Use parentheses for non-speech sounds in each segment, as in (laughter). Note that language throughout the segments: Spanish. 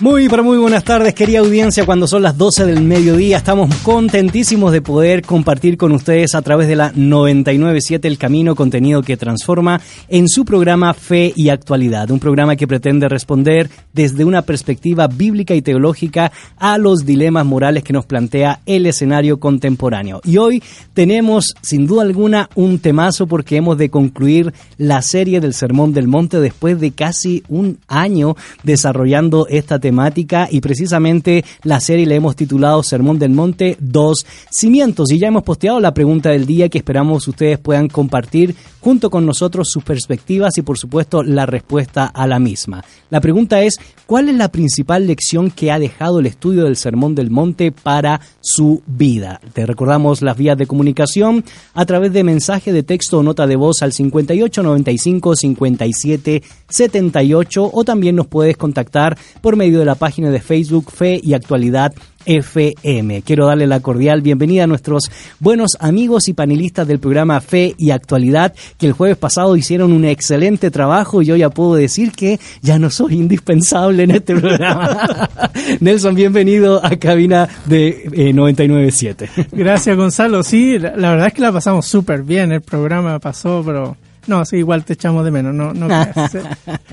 Muy, pero muy buenas tardes, querida audiencia. Cuando son las 12 del mediodía, estamos contentísimos de poder compartir con ustedes a través de la 997 El Camino, contenido que transforma en su programa Fe y Actualidad. Un programa que pretende responder desde una perspectiva bíblica y teológica a los dilemas morales que nos plantea el escenario contemporáneo. Y hoy tenemos, sin duda alguna, un temazo porque hemos de concluir la serie del Sermón del Monte después de casi un año desarrollando esta temática temática y precisamente la serie le hemos titulado Sermón del Monte Dos Cimientos y ya hemos posteado la pregunta del día que esperamos ustedes puedan compartir junto con nosotros sus perspectivas y por supuesto la respuesta a la misma. La pregunta es, ¿cuál es la principal lección que ha dejado el estudio del Sermón del Monte para su vida? Te recordamos las vías de comunicación a través de mensaje de texto o nota de voz al 5895 57 78 o también nos puedes contactar por medio de la página de Facebook Fe y Actualidad FM. Quiero darle la cordial bienvenida a nuestros buenos amigos y panelistas del programa Fe y Actualidad, que el jueves pasado hicieron un excelente trabajo y yo ya puedo decir que ya no soy indispensable en este programa. (laughs) Nelson, bienvenido a cabina de 997. Eh, Gracias, Gonzalo. Sí, la, la verdad es que la pasamos súper bien. El programa pasó, pero no, sí, igual te echamos de menos, no, no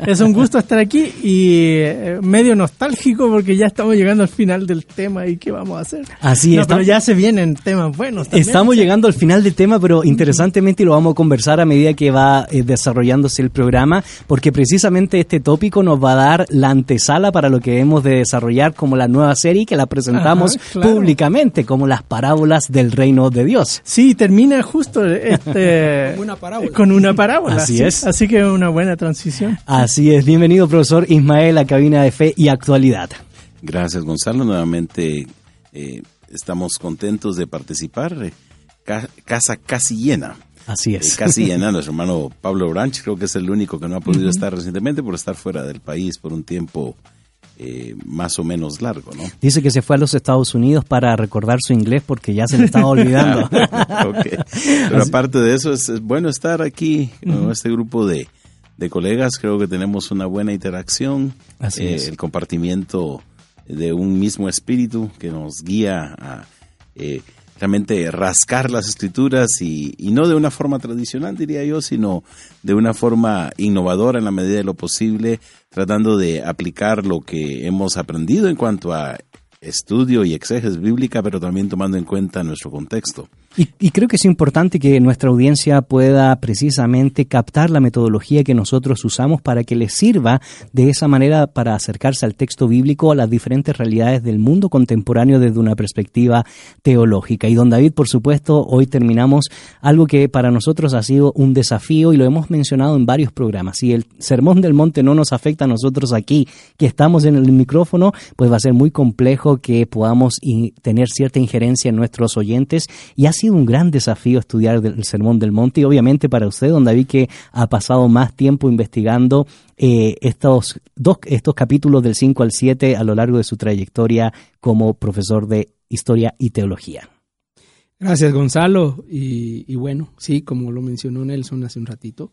Es un gusto estar aquí y eh, medio nostálgico porque ya estamos llegando al final del tema y qué vamos a hacer. Así es. Pero ya se vienen temas buenos. También, estamos llegando al final del tema, pero interesantemente lo vamos a conversar a medida que va eh, desarrollándose el programa, porque precisamente este tópico nos va a dar la antesala para lo que hemos de desarrollar como la nueva serie que la presentamos Ajá, claro. públicamente como las parábolas del reino de Dios. Sí, termina justo este, (laughs) una parábola. con una parábola. Así ¿sí? es. Así que una buena transición. Así es. Bienvenido, profesor Ismael, a Cabina de Fe y Actualidad. Gracias, Gonzalo. Nuevamente eh, estamos contentos de participar. Eh, ca casa casi llena. Así es. Eh, casi (laughs) llena. Nuestro hermano Pablo Branch creo que es el único que no ha podido uh -huh. estar recientemente por estar fuera del país por un tiempo eh, más o menos largo, ¿no? Dice que se fue a los Estados Unidos para recordar su inglés porque ya se le estaba olvidando. (laughs) okay. Pero aparte de eso, es, es, bueno estar aquí con este grupo de, de, colegas. Creo que tenemos una buena interacción. Así eh, es. El compartimiento de un mismo espíritu que nos guía a eh, realmente rascar las escrituras y, y, no de una forma tradicional, diría yo, sino de una forma innovadora en la medida de lo posible, tratando de aplicar lo que hemos aprendido en cuanto a estudio y exégesis bíblica, pero también tomando en cuenta nuestro contexto. Y, creo que es importante que nuestra audiencia pueda precisamente captar la metodología que nosotros usamos para que les sirva de esa manera para acercarse al texto bíblico a las diferentes realidades del mundo contemporáneo desde una perspectiva teológica. Y don David, por supuesto, hoy terminamos algo que para nosotros ha sido un desafío y lo hemos mencionado en varios programas. Si el Sermón del Monte no nos afecta a nosotros aquí, que estamos en el micrófono, pues va a ser muy complejo que podamos tener cierta injerencia en nuestros oyentes y ha sido un gran desafío estudiar el Sermón del Monte y obviamente para usted, don David, que ha pasado más tiempo investigando eh, estos, dos, estos capítulos del 5 al 7 a lo largo de su trayectoria como profesor de Historia y Teología. Gracias, Gonzalo. Y, y bueno, sí, como lo mencionó Nelson hace un ratito,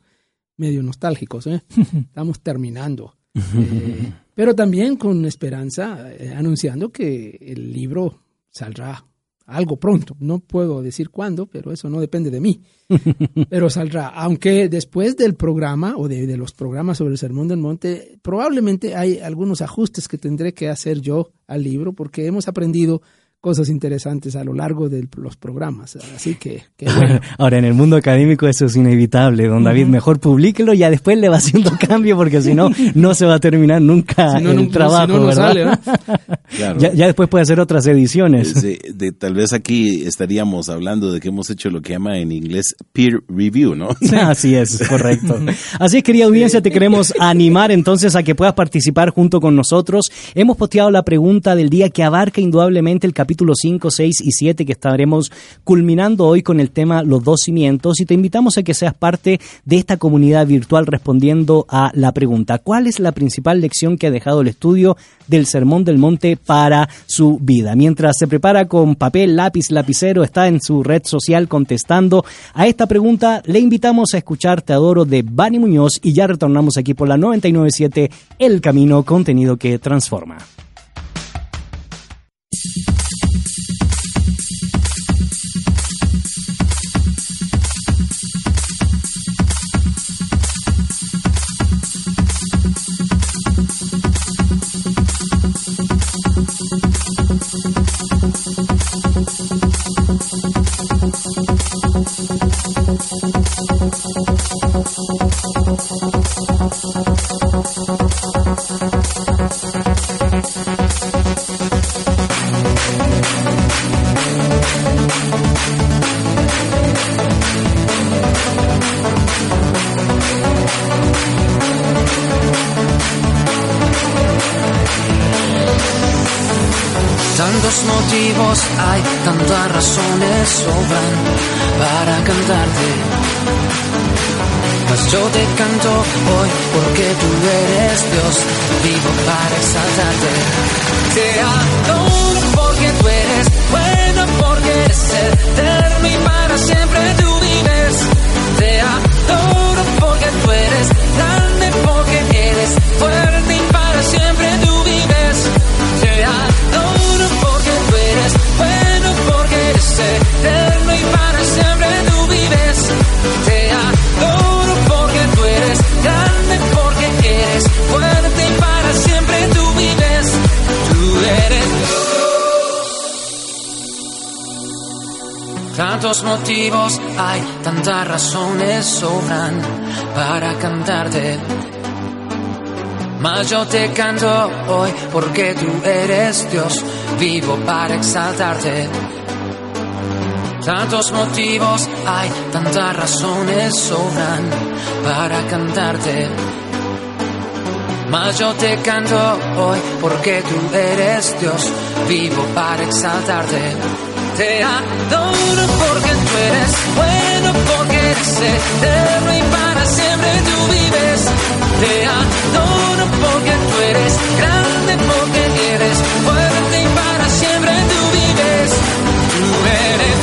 medio nostálgicos, ¿eh? (laughs) Estamos terminando. (laughs) Eh, pero también con esperanza, eh, anunciando que el libro saldrá algo pronto. No puedo decir cuándo, pero eso no depende de mí. (laughs) pero saldrá. Aunque después del programa o de, de, los programas sobre el Sermón del Monte, probablemente hay algunos ajustes que tendré que hacer yo al libro porque hemos aprendido cosas interesantes a lo largo de los programas. Así que, (laughs) bueno. Ahora, en el mundo académico eso es inevitable, don David. Mejor publíquelo y ya después le va haciendo (laughs) cambio porque si no, (laughs) no se va a terminar nunca el trabajo, ¿verdad? ya, después puede hacer otras ediciones. De, tal vez aquí estaríamos hablando de que hemos hecho lo que llama en inglés peer review, ¿no? Así es, correcto. Así es, querida audiencia, te queremos animar entonces a que puedas participar junto con nosotros. Hemos posteado la pregunta del día que abarca indudablemente el capítulo capítulos 5, 6 y 7 que estaremos culminando hoy con el tema Los dos cimientos y te invitamos a que seas parte de esta comunidad virtual respondiendo a la pregunta ¿cuál es la principal lección que ha dejado el estudio del Sermón del Monte para su vida? Mientras se prepara con papel, lápiz, lapicero, está en su red social contestando a esta pregunta, le invitamos a escuchar Te Adoro de Bani Muñoz y ya retornamos aquí por la 997 El Camino, contenido que transforma. Te canto hoy porque tú eres Dios, vivo para exaltarte. Tantos motivos hay, tantas razones sobran para cantarte. Mas yo te canto hoy porque tú eres Dios, vivo para exaltarte. Te adoro porque tú eres bueno, eterno y para siempre tú vives. Te adoro porque tú eres grande, porque eres fuerte y para siempre tú vives. Tú eres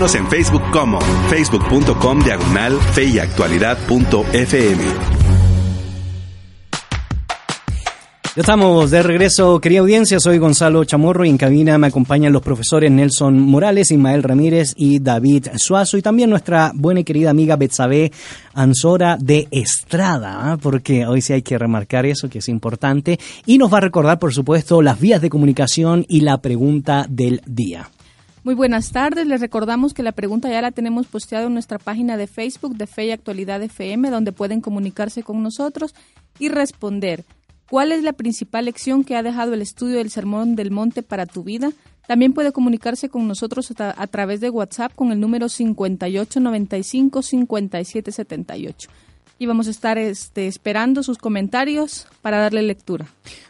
En Facebook como facebook.com diagonal feyactualidad.fm. Ya estamos de regreso, querida audiencia. Soy Gonzalo Chamorro y en cabina me acompañan los profesores Nelson Morales, Ismael Ramírez y David Suazo y también nuestra buena y querida amiga Betsabe Ansora de Estrada, ¿ah? porque hoy sí hay que remarcar eso que es importante y nos va a recordar, por supuesto, las vías de comunicación y la pregunta del día. Muy buenas tardes. Les recordamos que la pregunta ya la tenemos posteada en nuestra página de Facebook de Fe y Actualidad FM, donde pueden comunicarse con nosotros y responder. ¿Cuál es la principal lección que ha dejado el estudio del Sermón del Monte para tu vida? También puede comunicarse con nosotros a, través de WhatsApp con el número 5895-5778. Y vamos a estar este, esperando sus comentarios para darle lectura.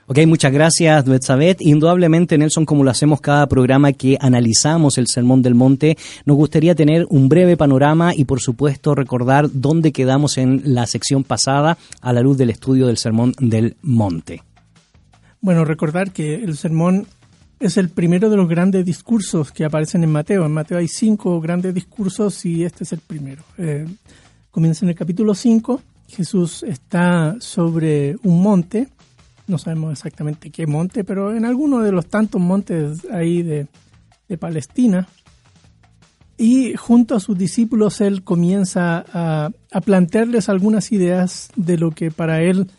Ok, muchas gracias, Duetzabet. Indudablemente, Nelson, como lo hacemos cada programa que analizamos el Sermón del Monte, nos gustaría tener un breve panorama y, por supuesto, recordar dónde quedamos en la sección pasada a la luz del estudio del Sermón del Monte. Bueno, recordar que el sermón es el primero de los grandes discursos que aparecen en Mateo. En Mateo hay cinco grandes discursos y este es el primero. Eh, comienza en el capítulo 5. Jesús está sobre un monte, no sabemos exactamente qué monte, pero en alguno de los tantos montes ahí de, Palestina. Y junto a sus discípulos él comienza a, a plantearles algunas ideas de lo que para él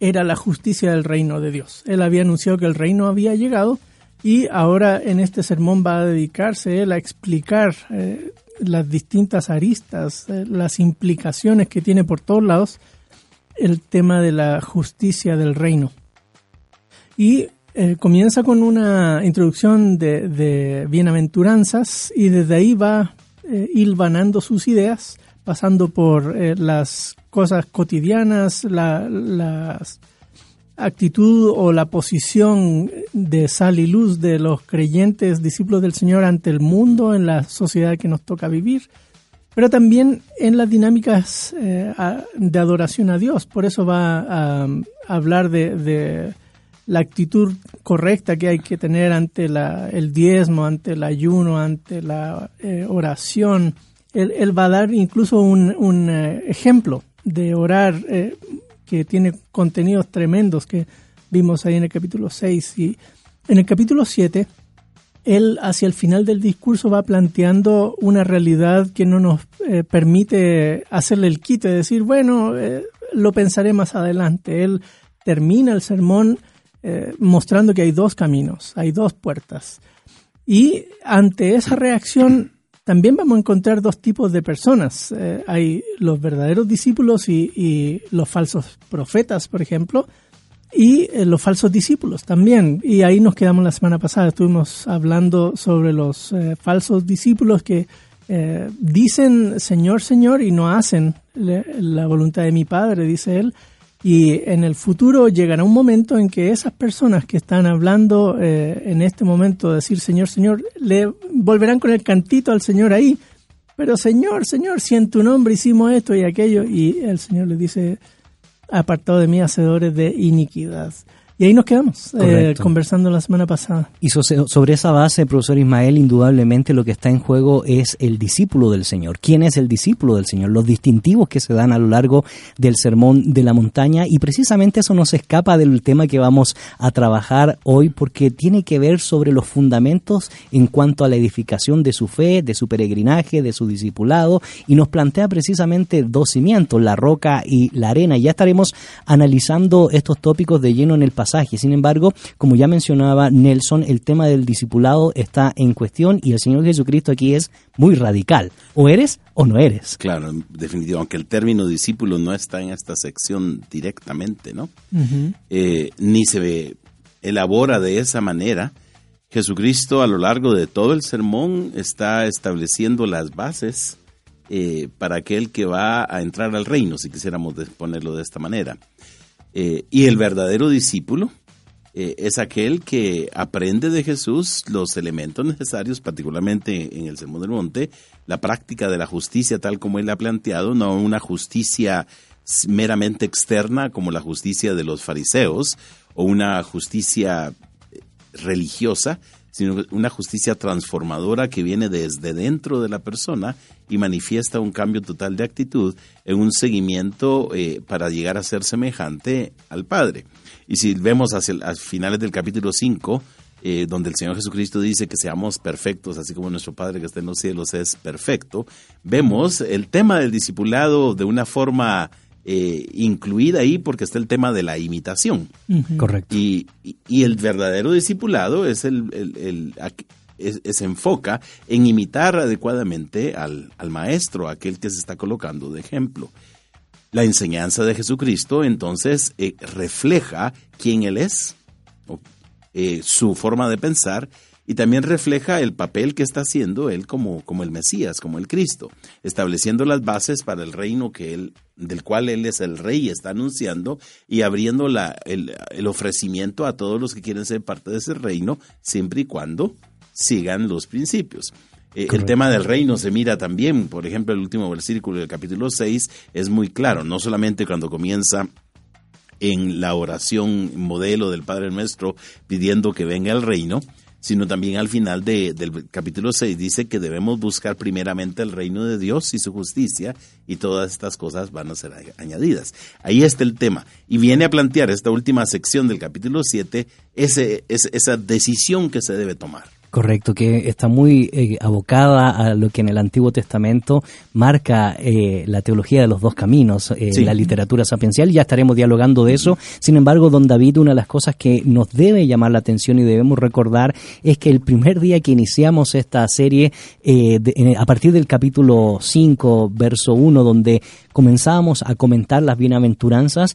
era la justicia del reino de Dios. Él había anunciado que el reino había llegado y ahora en este sermón va a dedicarse él a explicar eh, las distintas aristas, eh, las implicaciones que tiene por todos lados el tema de la justicia del reino. Y eh, comienza con una introducción de, bienaventuranzas y desde ahí va hilvanando sus ideas, pasando por las cosas cotidianas, la, actitud o la posición de sal y luz de los creyentes discípulos del Señor ante el mundo, en la sociedad que nos toca vivir, pero también en las dinámicas eh, de adoración a Dios. Por eso va a, hablar de, la actitud correcta que hay que tener ante el diezmo, ante el ayuno, ante la eh, oración. Él, va a dar incluso un, eh, ejemplo de orar que tiene contenidos tremendos que vimos ahí en el capítulo 6 y en el capítulo 7 él hacia el final del discurso va planteando una realidad que no nos eh, permite hacerle el quite, decir, bueno, eh, lo pensaré más adelante. Él termina el sermón mostrando que hay dos caminos, hay dos puertas. Y ante esa reacción también vamos a encontrar dos tipos de personas. Eh, hay los verdaderos discípulos y, los falsos profetas, por ejemplo, y eh, los falsos discípulos también. Y ahí nos quedamos la semana pasada. Estuvimos hablando sobre los eh, falsos discípulos que dicen Señor, Señor y no hacen la voluntad de mi Padre, dice él. Y en el futuro llegará un momento en que esas personas que están hablando eh, en este momento, de decir Señor, Señor, le volverán con el cantito al Señor ahí. Pero Señor, Señor, si en tu nombre hicimos esto y aquello, y el Señor le dice, apartado de mí, hacedores de iniquidad. Y ahí nos quedamos, eh, conversando la semana pasada. Y sobre esa base, profesor Ismael, indudablemente lo que está en juego es el discípulo del Señor. ¿Quién es el discípulo del Señor? Los distintivos que se dan a lo largo del sermón de la montaña. Y precisamente eso nos escapa del tema que vamos a trabajar hoy, porque tiene que ver sobre los fundamentos en cuanto a la edificación de su fe, de su peregrinaje, de su discipulado. Y nos plantea precisamente dos cimientos, la roca y la arena. Ya estaremos analizando estos tópicos de lleno en el pasado sin embargo, como ya mencionaba Nelson, el tema del discipulado está en cuestión y el Señor Jesucristo aquí es muy radical. O eres o no eres. Claro, definitivamente, aunque el término discípulo no está en esta sección directamente, ¿no? Eh, ni se elabora de esa manera. Jesucristo a lo largo de todo el sermón está estableciendo las bases eh, para aquel que va a entrar al reino, si quisiéramos ponerlo de esta manera. Eh, y el verdadero discípulo eh, es aquel que aprende de Jesús los elementos necesarios, particularmente en el Sermón del Monte, la práctica de la justicia tal como él ha planteado, no una justicia meramente externa como la justicia de los fariseos o una justicia eh, religiosa, sino una justicia transformadora que viene desde dentro de la persona y manifiesta un cambio total de actitud en un seguimiento eh, para llegar a ser semejante al Padre. Y si vemos hacia el, finales del capítulo 5, eh, donde el Señor Jesucristo dice que seamos perfectos, así como nuestro Padre que está en los cielos es perfecto, vemos el tema del discipulado de una forma eh, incluida ahí porque está el tema de la imitación. Correcto. Y, el verdadero discipulado es el, se enfoca en imitar adecuadamente al, maestro, aquel que se está colocando de ejemplo. La enseñanza de Jesucristo entonces eh, refleja quién Él es, eh, su forma de pensar y también refleja el papel que está haciendo él como, como el Mesías, como el Cristo, estableciendo las bases para el reino que él, del cual él es el rey, está anunciando y abriendo la, el, el ofrecimiento a todos los que quieren ser parte de ese reino, siempre y cuando sigan los principios. Eh, el tema del reino se mira también, por ejemplo, el último versículo del capítulo 6 es muy claro, no solamente cuando comienza en la oración modelo del Padre Nuestro pidiendo que venga el reino, sino también al final de, del capítulo 6 dice que debemos buscar primeramente el reino de Dios y su justicia y todas estas cosas van a ser añadidas. Ahí está el tema. Y viene a plantear esta última sección del capítulo 7 ese, esa decisión que se debe tomar. Correcto, que está muy eh, abocada a lo que en el Antiguo Testamento marca eh, la teología de los dos caminos, eh, la literatura sapiencial. Ya estaremos dialogando de eso. Sin embargo, don David, una de las cosas que nos debe llamar la atención y debemos recordar es que el primer día que iniciamos esta serie, a partir del capítulo 5, verso 1, donde comenzábamos a comentar las bienaventuranzas,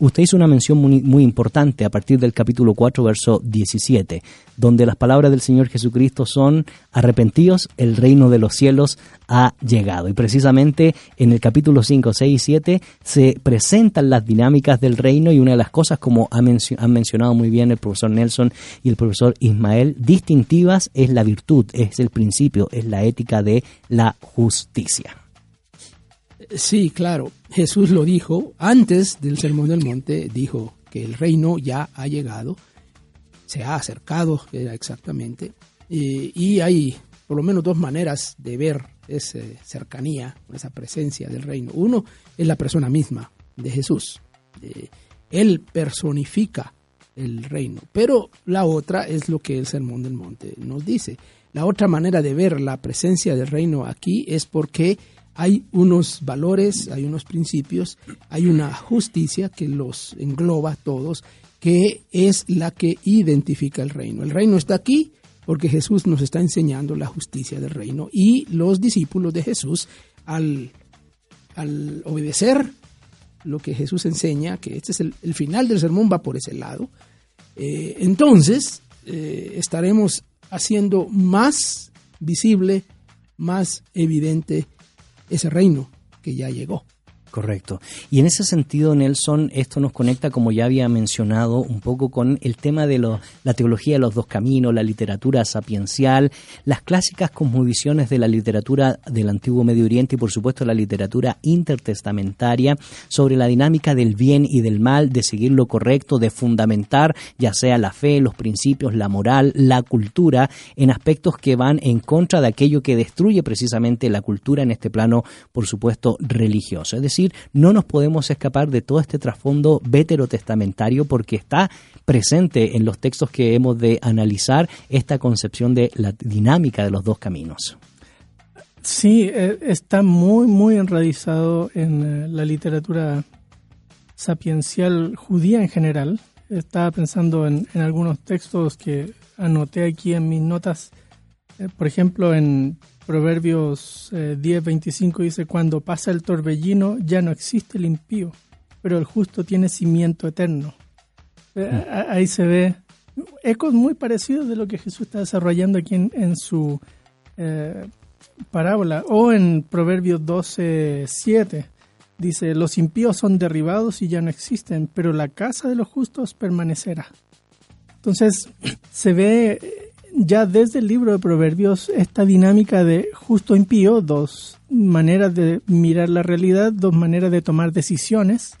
Usted hizo una mención muy, importante a partir del capítulo 4, verso 17, donde las palabras del Señor Jesucristo son, arrepentidos, el reino de los cielos ha llegado. Y precisamente en el capítulo 5, 6 y 7 se presentan las dinámicas del reino y una de las cosas, como han mencionado muy bien el profesor Nelson y el profesor Ismael, distintivas es la virtud, es el principio, es la ética de la justicia. Sí, claro. Jesús lo dijo antes del Sermón del Monte, dijo que el reino ya ha llegado, se ha acercado exactamente, y, hay por lo menos dos maneras de ver esa cercanía, esa presencia del reino. Uno es la persona misma de Jesús. él personifica el reino, pero la otra es lo que el Sermón del Monte nos dice. La otra manera de ver la presencia del reino aquí es porque hay unos valores, hay unos principios, hay una justicia que los engloba todos, que es la que identifica el reino. El reino está aquí porque Jesús nos está enseñando la justicia del reino y los discípulos de Jesús al, al obedecer lo que Jesús enseña, que este es el, final del sermón, va por ese lado, eh, entonces eh, estaremos haciendo más visible, más evidente ese reino que ya llegó. Correcto. Y en ese sentido, Nelson, esto nos conecta, como ya había mencionado, un poco con el tema de la teología de los dos caminos, la literatura sapiencial, las clásicas cosmovisiones de la literatura del antiguo Medio Oriente y, por supuesto, la literatura intertestamentaria sobre la dinámica del bien y del mal, de seguir lo correcto, de fundamentar ya sea la fe, los principios, la moral, la cultura, en aspectos que van en contra de aquello que destruye precisamente la cultura en este plano, por supuesto, religioso. Es decir, no nos podemos escapar de todo este trasfondo veterotestamentario porque está presente en los textos que hemos de analizar esta concepción de la dinámica de los dos caminos. Sí, eh, está muy, muy enraizado en eh, la literatura sapiencial judía en general. Estaba pensando en, algunos textos que anoté aquí en mis notas. Eh, por ejemplo, en Proverbios 10, 25 dice, cuando pasa el torbellino ya no existe el impío, pero el justo tiene cimiento eterno. Eh, mm. Ahí se ve ecos muy parecidos de lo que Jesús está desarrollando aquí en, su eh, parábola. O en Proverbios 12, 7 dice, los impíos son derribados y ya no existen, pero la casa de los justos permanecerá. Entonces (clears throat) se ve ya desde el libro de Proverbios esta dinámica de justo impío, dos maneras de mirar la realidad, dos maneras de tomar decisiones,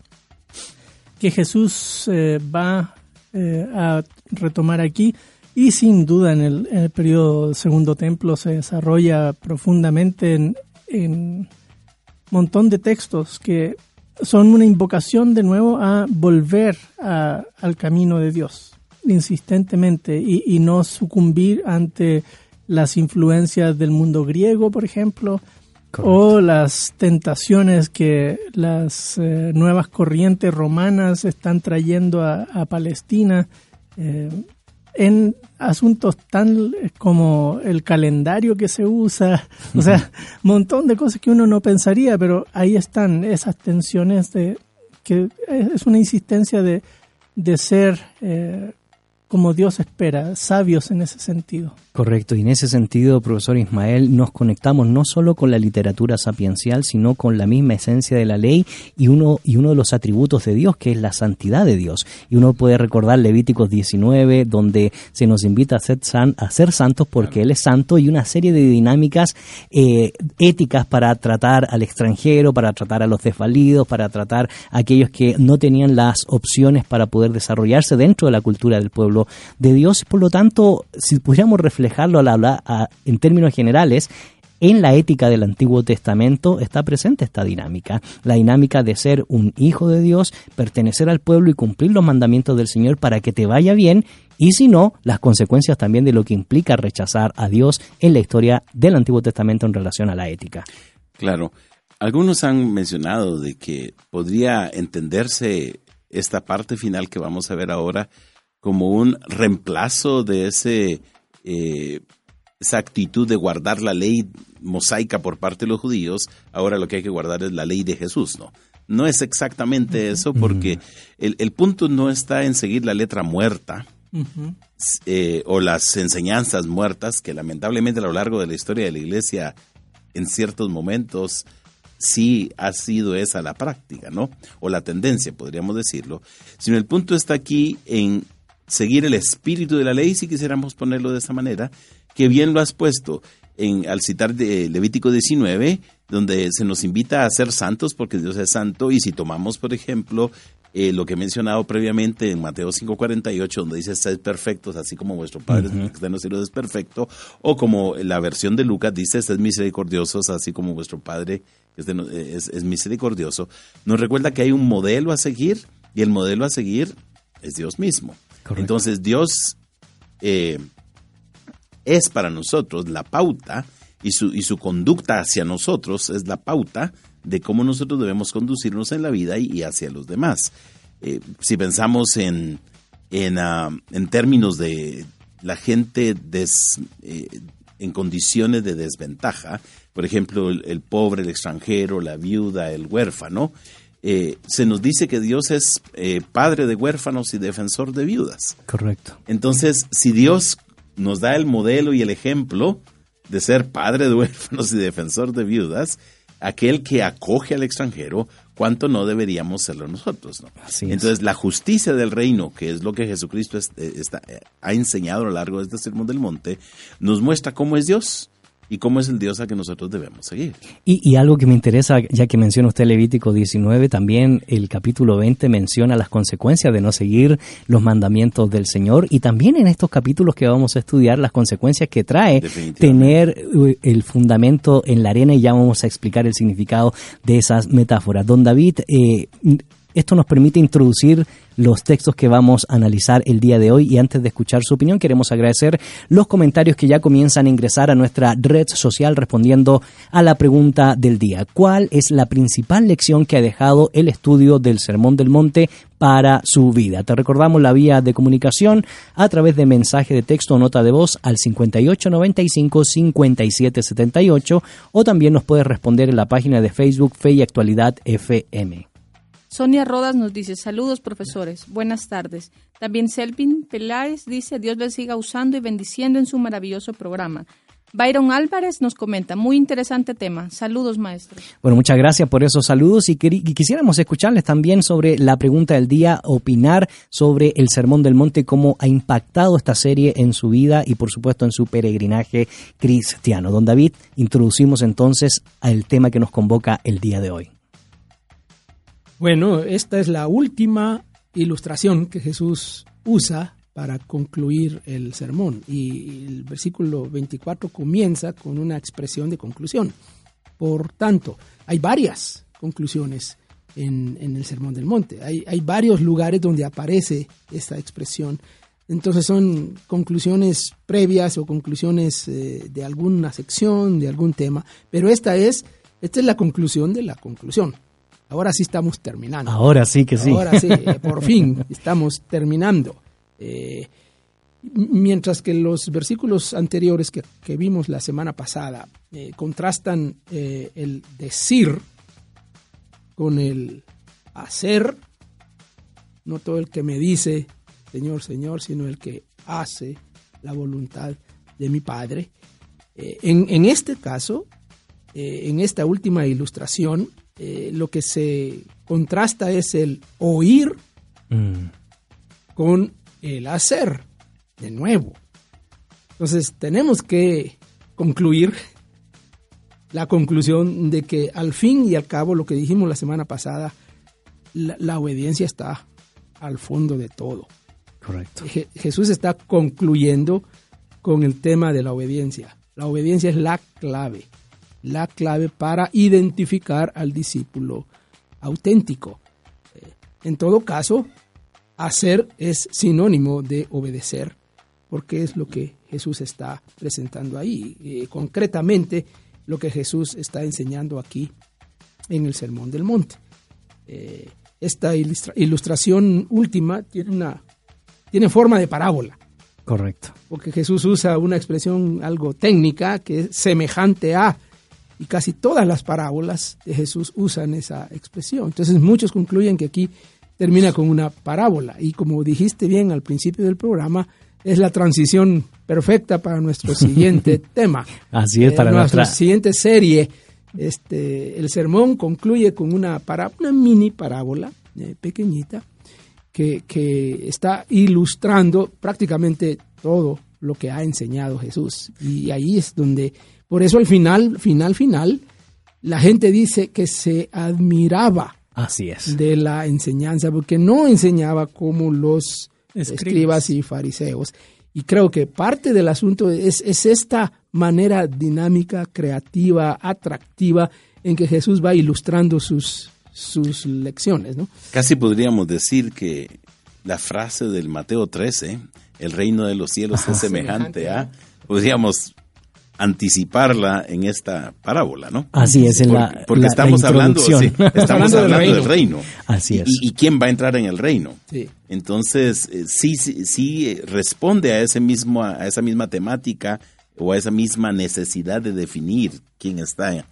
que Jesús eh, va eh, a retomar aquí y sin duda en el, en el, periodo Segundo Templo se desarrolla profundamente en, un montón de textos que son una invocación de nuevo a volver al camino de Dios insistentemente y, no sucumbir ante las influencias del mundo griego, por ejemplo, o las tentaciones que las eh, nuevas corrientes romanas están trayendo a, Palestina eh, en asuntos tan como el calendario que se usa, (laughs) o sea, un (laughs) montón de cosas que uno no pensaría, pero ahí están esas tensiones de que es una insistencia de, de ser eh, como Dios espera, sabios en ese sentido. Correcto, y en ese sentido, profesor Ismael, nos conectamos no solo con la literatura sapiencial, sino con la misma esencia de la ley y uno, y uno de los atributos de Dios, que es la santidad de Dios. Y uno puede recordar Levíticos 19, donde se nos invita a ser, a ser santos porque Él es santo, y una serie de dinámicas eh, éticas para tratar al extranjero, para tratar a los desvalidos, para tratar a aquellos que no tenían las opciones para poder desarrollarse dentro de la cultura del pueblo de Dios. Por lo tanto, si pudiéramos reflejarlo a en términos generales, en la ética del Antiguo Testamento está presente esta dinámica, la dinámica de ser un hijo de Dios, pertenecer al pueblo y cumplir los mandamientos del Señor para que te vaya bien, y si no, las consecuencias también de lo que implica rechazar a Dios en la historia del Antiguo Testamento en relación a la ética. Claro, algunos han mencionado de que podría entenderse esta parte final que vamos a ver ahora como un reemplazo de ese eh, esa actitud de guardar la ley mosaica por parte de los judíos, ahora lo que hay que guardar es la ley de Jesús, ¿no? No es exactamente eso, porque el, punto no está en seguir la letra muerta eh, o las enseñanzas muertas, que lamentablemente a lo largo de la historia de la iglesia, en ciertos momentos, sí ha sido esa la práctica, ¿no? O la tendencia, podríamos decirlo, sino el punto está aquí en seguir el espíritu de la ley, si quisiéramos ponerlo de esa manera, que bien lo has puesto en, al citar de Levítico 19, donde se nos invita a ser santos porque Dios es santo, y si tomamos, por ejemplo, eh, lo que he mencionado previamente en Mateo 5:48, donde dice, sed perfectos, así como vuestro Padre que está en los cielos es perfecto, o como la versión de Lucas dice, sed misericordiosos, así como vuestro Padre es, es misericordioso, nos recuerda que hay un modelo a seguir, y el modelo a seguir es Dios mismo. Entonces Dios eh, es para nosotros la pauta y su, y su conducta hacia nosotros es la pauta de cómo nosotros debemos conducirnos en la vida y, hacia los demás. Eh, si pensamos en, en, ah, en, términos de la gente eh, en condiciones de desventaja, por ejemplo, el, pobre, el extranjero, la viuda, el huérfano, eh, se nos dice que Dios es eh, padre de huérfanos y defensor de viudas. Correcto. Entonces, si Dios nos da el modelo y el ejemplo de ser padre de huérfanos y defensor de viudas, aquel que acoge al extranjero, ¿cuánto no deberíamos serlo nosotros? ¿no? Entonces, la justicia del reino, que es lo que Jesucristo eh, ha enseñado a lo largo de este sermón del monte, nos muestra cómo es Dios y cómo es el Dios a que nosotros debemos seguir. Y, algo que me interesa, ya que menciona usted Levítico 19, también el capítulo 20 menciona las consecuencias de no seguir los mandamientos del Señor y también en estos capítulos que vamos a estudiar las consecuencias que trae tener uh, el fundamento en la arena y ya vamos a explicar el significado de esas metáforas. Don David, eh, esto nos permite introducir los textos que vamos a analizar el día de hoy y antes de escuchar su opinión queremos agradecer los comentarios que ya comienzan a ingresar a nuestra red social respondiendo a la pregunta del día. ¿Cuál es la principal lección que ha dejado el estudio del Sermón del Monte para su vida? Te recordamos la vía de comunicación a través de mensaje de texto o nota de voz al 5895-5778 o también nos puedes responder en la página de Facebook Fe y Actualidad FM. Sonia Rodas nos dice, saludos profesores, buenas tardes. También Selvin Peláez dice, Dios les siga usando y bendiciendo en su maravilloso programa. Byron Álvarez nos comenta, muy interesante tema. Saludos, maestro. Bueno, muchas gracias por esos saludos y, quisiéramos escucharles también sobre la pregunta del día, opinar sobre el Sermón del Monte, cómo ha impactado esta serie en su vida y por supuesto en su peregrinaje cristiano. Don David, introducimos entonces al tema que nos convoca el día de hoy. Bueno, esta es la última ilustración que Jesús usa para concluir el sermón y el versículo 24 comienza con una expresión de conclusión. Por tanto, hay varias conclusiones en, el Sermón del Monte. Hay, varios lugares donde aparece esta expresión. Entonces son conclusiones previas o conclusiones eh, de alguna sección, de algún tema, pero esta es, esta es la conclusión de la conclusión. Ahora sí estamos terminando. Ahora sí que sí. Ahora sí, eh, (laughs) por fin estamos terminando. Eh, mientras que los versículos anteriores que, vimos la semana pasada eh, contrastan el decir con el hacer, no todo el que me dice Señor, Señor, sino el que hace la voluntad de mi Padre. En, en, este caso, en esta última ilustración, eh, lo que se contrasta es el oír mm. con el hacer de nuevo. Entonces tenemos que concluir (laughs) la conclusión de que al fin y al cabo lo que dijimos la semana pasada, la, obediencia está al fondo de todo. Correcto. Jesús está concluyendo con el tema de la obediencia. La obediencia es la clave, la clave para identificar al discípulo auténtico. Eh, en todo caso, hacer es sinónimo de obedecer, porque es lo que Jesús está presentando ahí. Eh, concretamente, lo que Jesús está enseñando aquí en el Sermón del Monte. Eh, esta ilustración última tiene, una, tiene forma de parábola. Correcto. Porque Jesús usa una expresión algo técnica que es semejante a, y casi todas las parábolas de Jesús usan esa expresión. Entonces muchos concluyen que aquí termina con una parábola. Y como dijiste bien al principio del programa, es la transición perfecta para nuestro (laughs) siguiente tema. Así es, para eh, nuestra siguiente serie. Este, el sermón concluye con una, para, una mini parábola eh, pequeñita que, que, está ilustrando prácticamente todo lo que ha enseñado Jesús. Y ahí es donde, por eso al final, final, final, la gente dice que se admiraba Así es. de la enseñanza, porque no enseñaba como los escribas, y fariseos. Y creo que parte del asunto es, es esta manera dinámica, creativa, atractiva en que Jesús va ilustrando sus, sus lecciones. ¿no? Casi podríamos decir que la frase del Mateo 13, el reino de los cielos es semejante a, podríamos anticiparla en esta parábola, ¿no? Así es, en la porque estamos hablando, estamos (laughs) hablando del reino. Así es. Y, quién va a entrar en el reino. Sí. Entonces, eh, sí, sí, sí eh, responde a ese mismo, a esa misma temática o a esa misma necesidad de definir quién está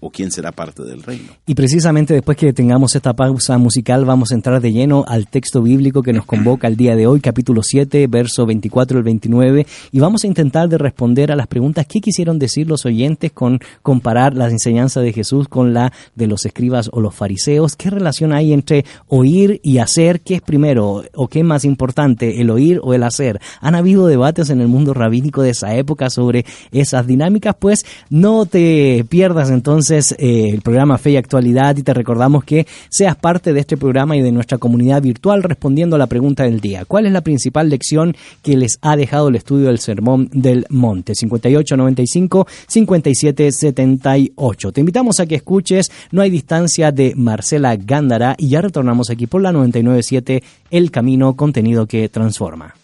o quién será parte del reino. Y precisamente después que tengamos esta pausa musical vamos a entrar de lleno al texto bíblico que nos convoca el día de hoy, capítulo 7, verso 24 al 29, y vamos a intentar de responder a las preguntas que quisieron decir los oyentes con comparar la enseñanza de Jesús con la de los escribas o los fariseos, qué relación hay entre oír y hacer, qué es primero o qué es más importante, el oír o el hacer. Han habido debates en el mundo rabínico de esa época sobre esas dinámicas, pues no te pierdas entonces entonces eh, el programa Fe y Actualidad y te recordamos que seas parte de este programa y de nuestra comunidad virtual respondiendo a la pregunta del día. ¿Cuál es la principal lección que les ha dejado el estudio del Sermón del Monte? 5895-5778. Te invitamos a que escuches No hay distancia de Marcela Gándara y ya retornamos aquí por la 997 El Camino, contenido que transforma.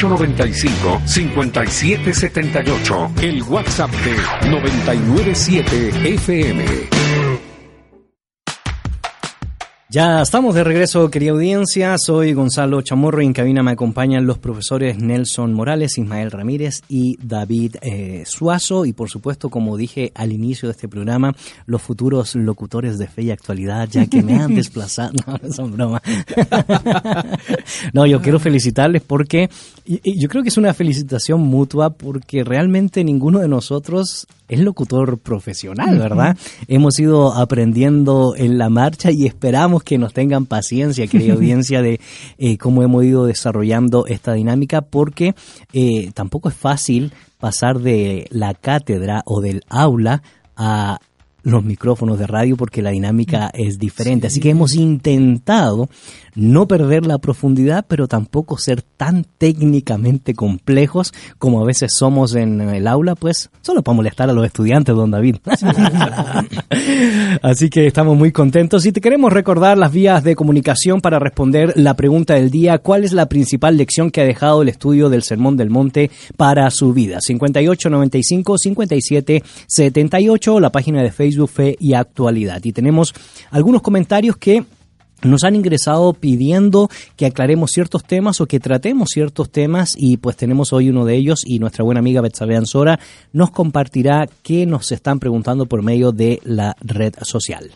5895-5778. El WhatsApp de 997 FM. Ya estamos de regreso, querida audiencia. Soy Gonzalo Chamorro y en cabina me acompañan los profesores Nelson Morales, Ismael Ramírez y David eh, Suazo. Y por supuesto, como dije al inicio de este programa, los futuros locutores de fe y actualidad, ya que me han (laughs) desplazado. (laughs) No, son broma. (laughs) no, yo quiero felicitarles porque yo creo que es una felicitación mutua porque realmente ninguno de nosotros es locutor profesional, ¿verdad? Hemos ido aprendiendo en la marcha y esperamos que nos tengan paciencia, querida (laughs) audiencia, de eh, cómo hemos ido desarrollando esta dinámica, porque eh, tampoco es fácil pasar de la cátedra o del aula a los micrófonos de radio porque la dinámica mm. es diferente. Así que hemos intentado no perder la profundidad, pero tampoco ser tan técnicamente complejos como a veces somos en el aula, pues solo para molestar a los estudiantes, don David. (laughs) Así que estamos muy contentos y te queremos recordar las vías de comunicación para responder la pregunta del día, ¿cuál es la principal lección que ha dejado el estudio del Sermón del Monte para su vida? 5895 57 78, la página de Facebook Fe y Actualidad. Y tenemos algunos comentarios que nos han ingresado pidiendo que aclaremos ciertos temas o que tratemos ciertos temas y pues tenemos hoy uno de ellos y nuestra buena amiga Betsabe Ansora nos compartirá qué nos están preguntando por medio de la red social.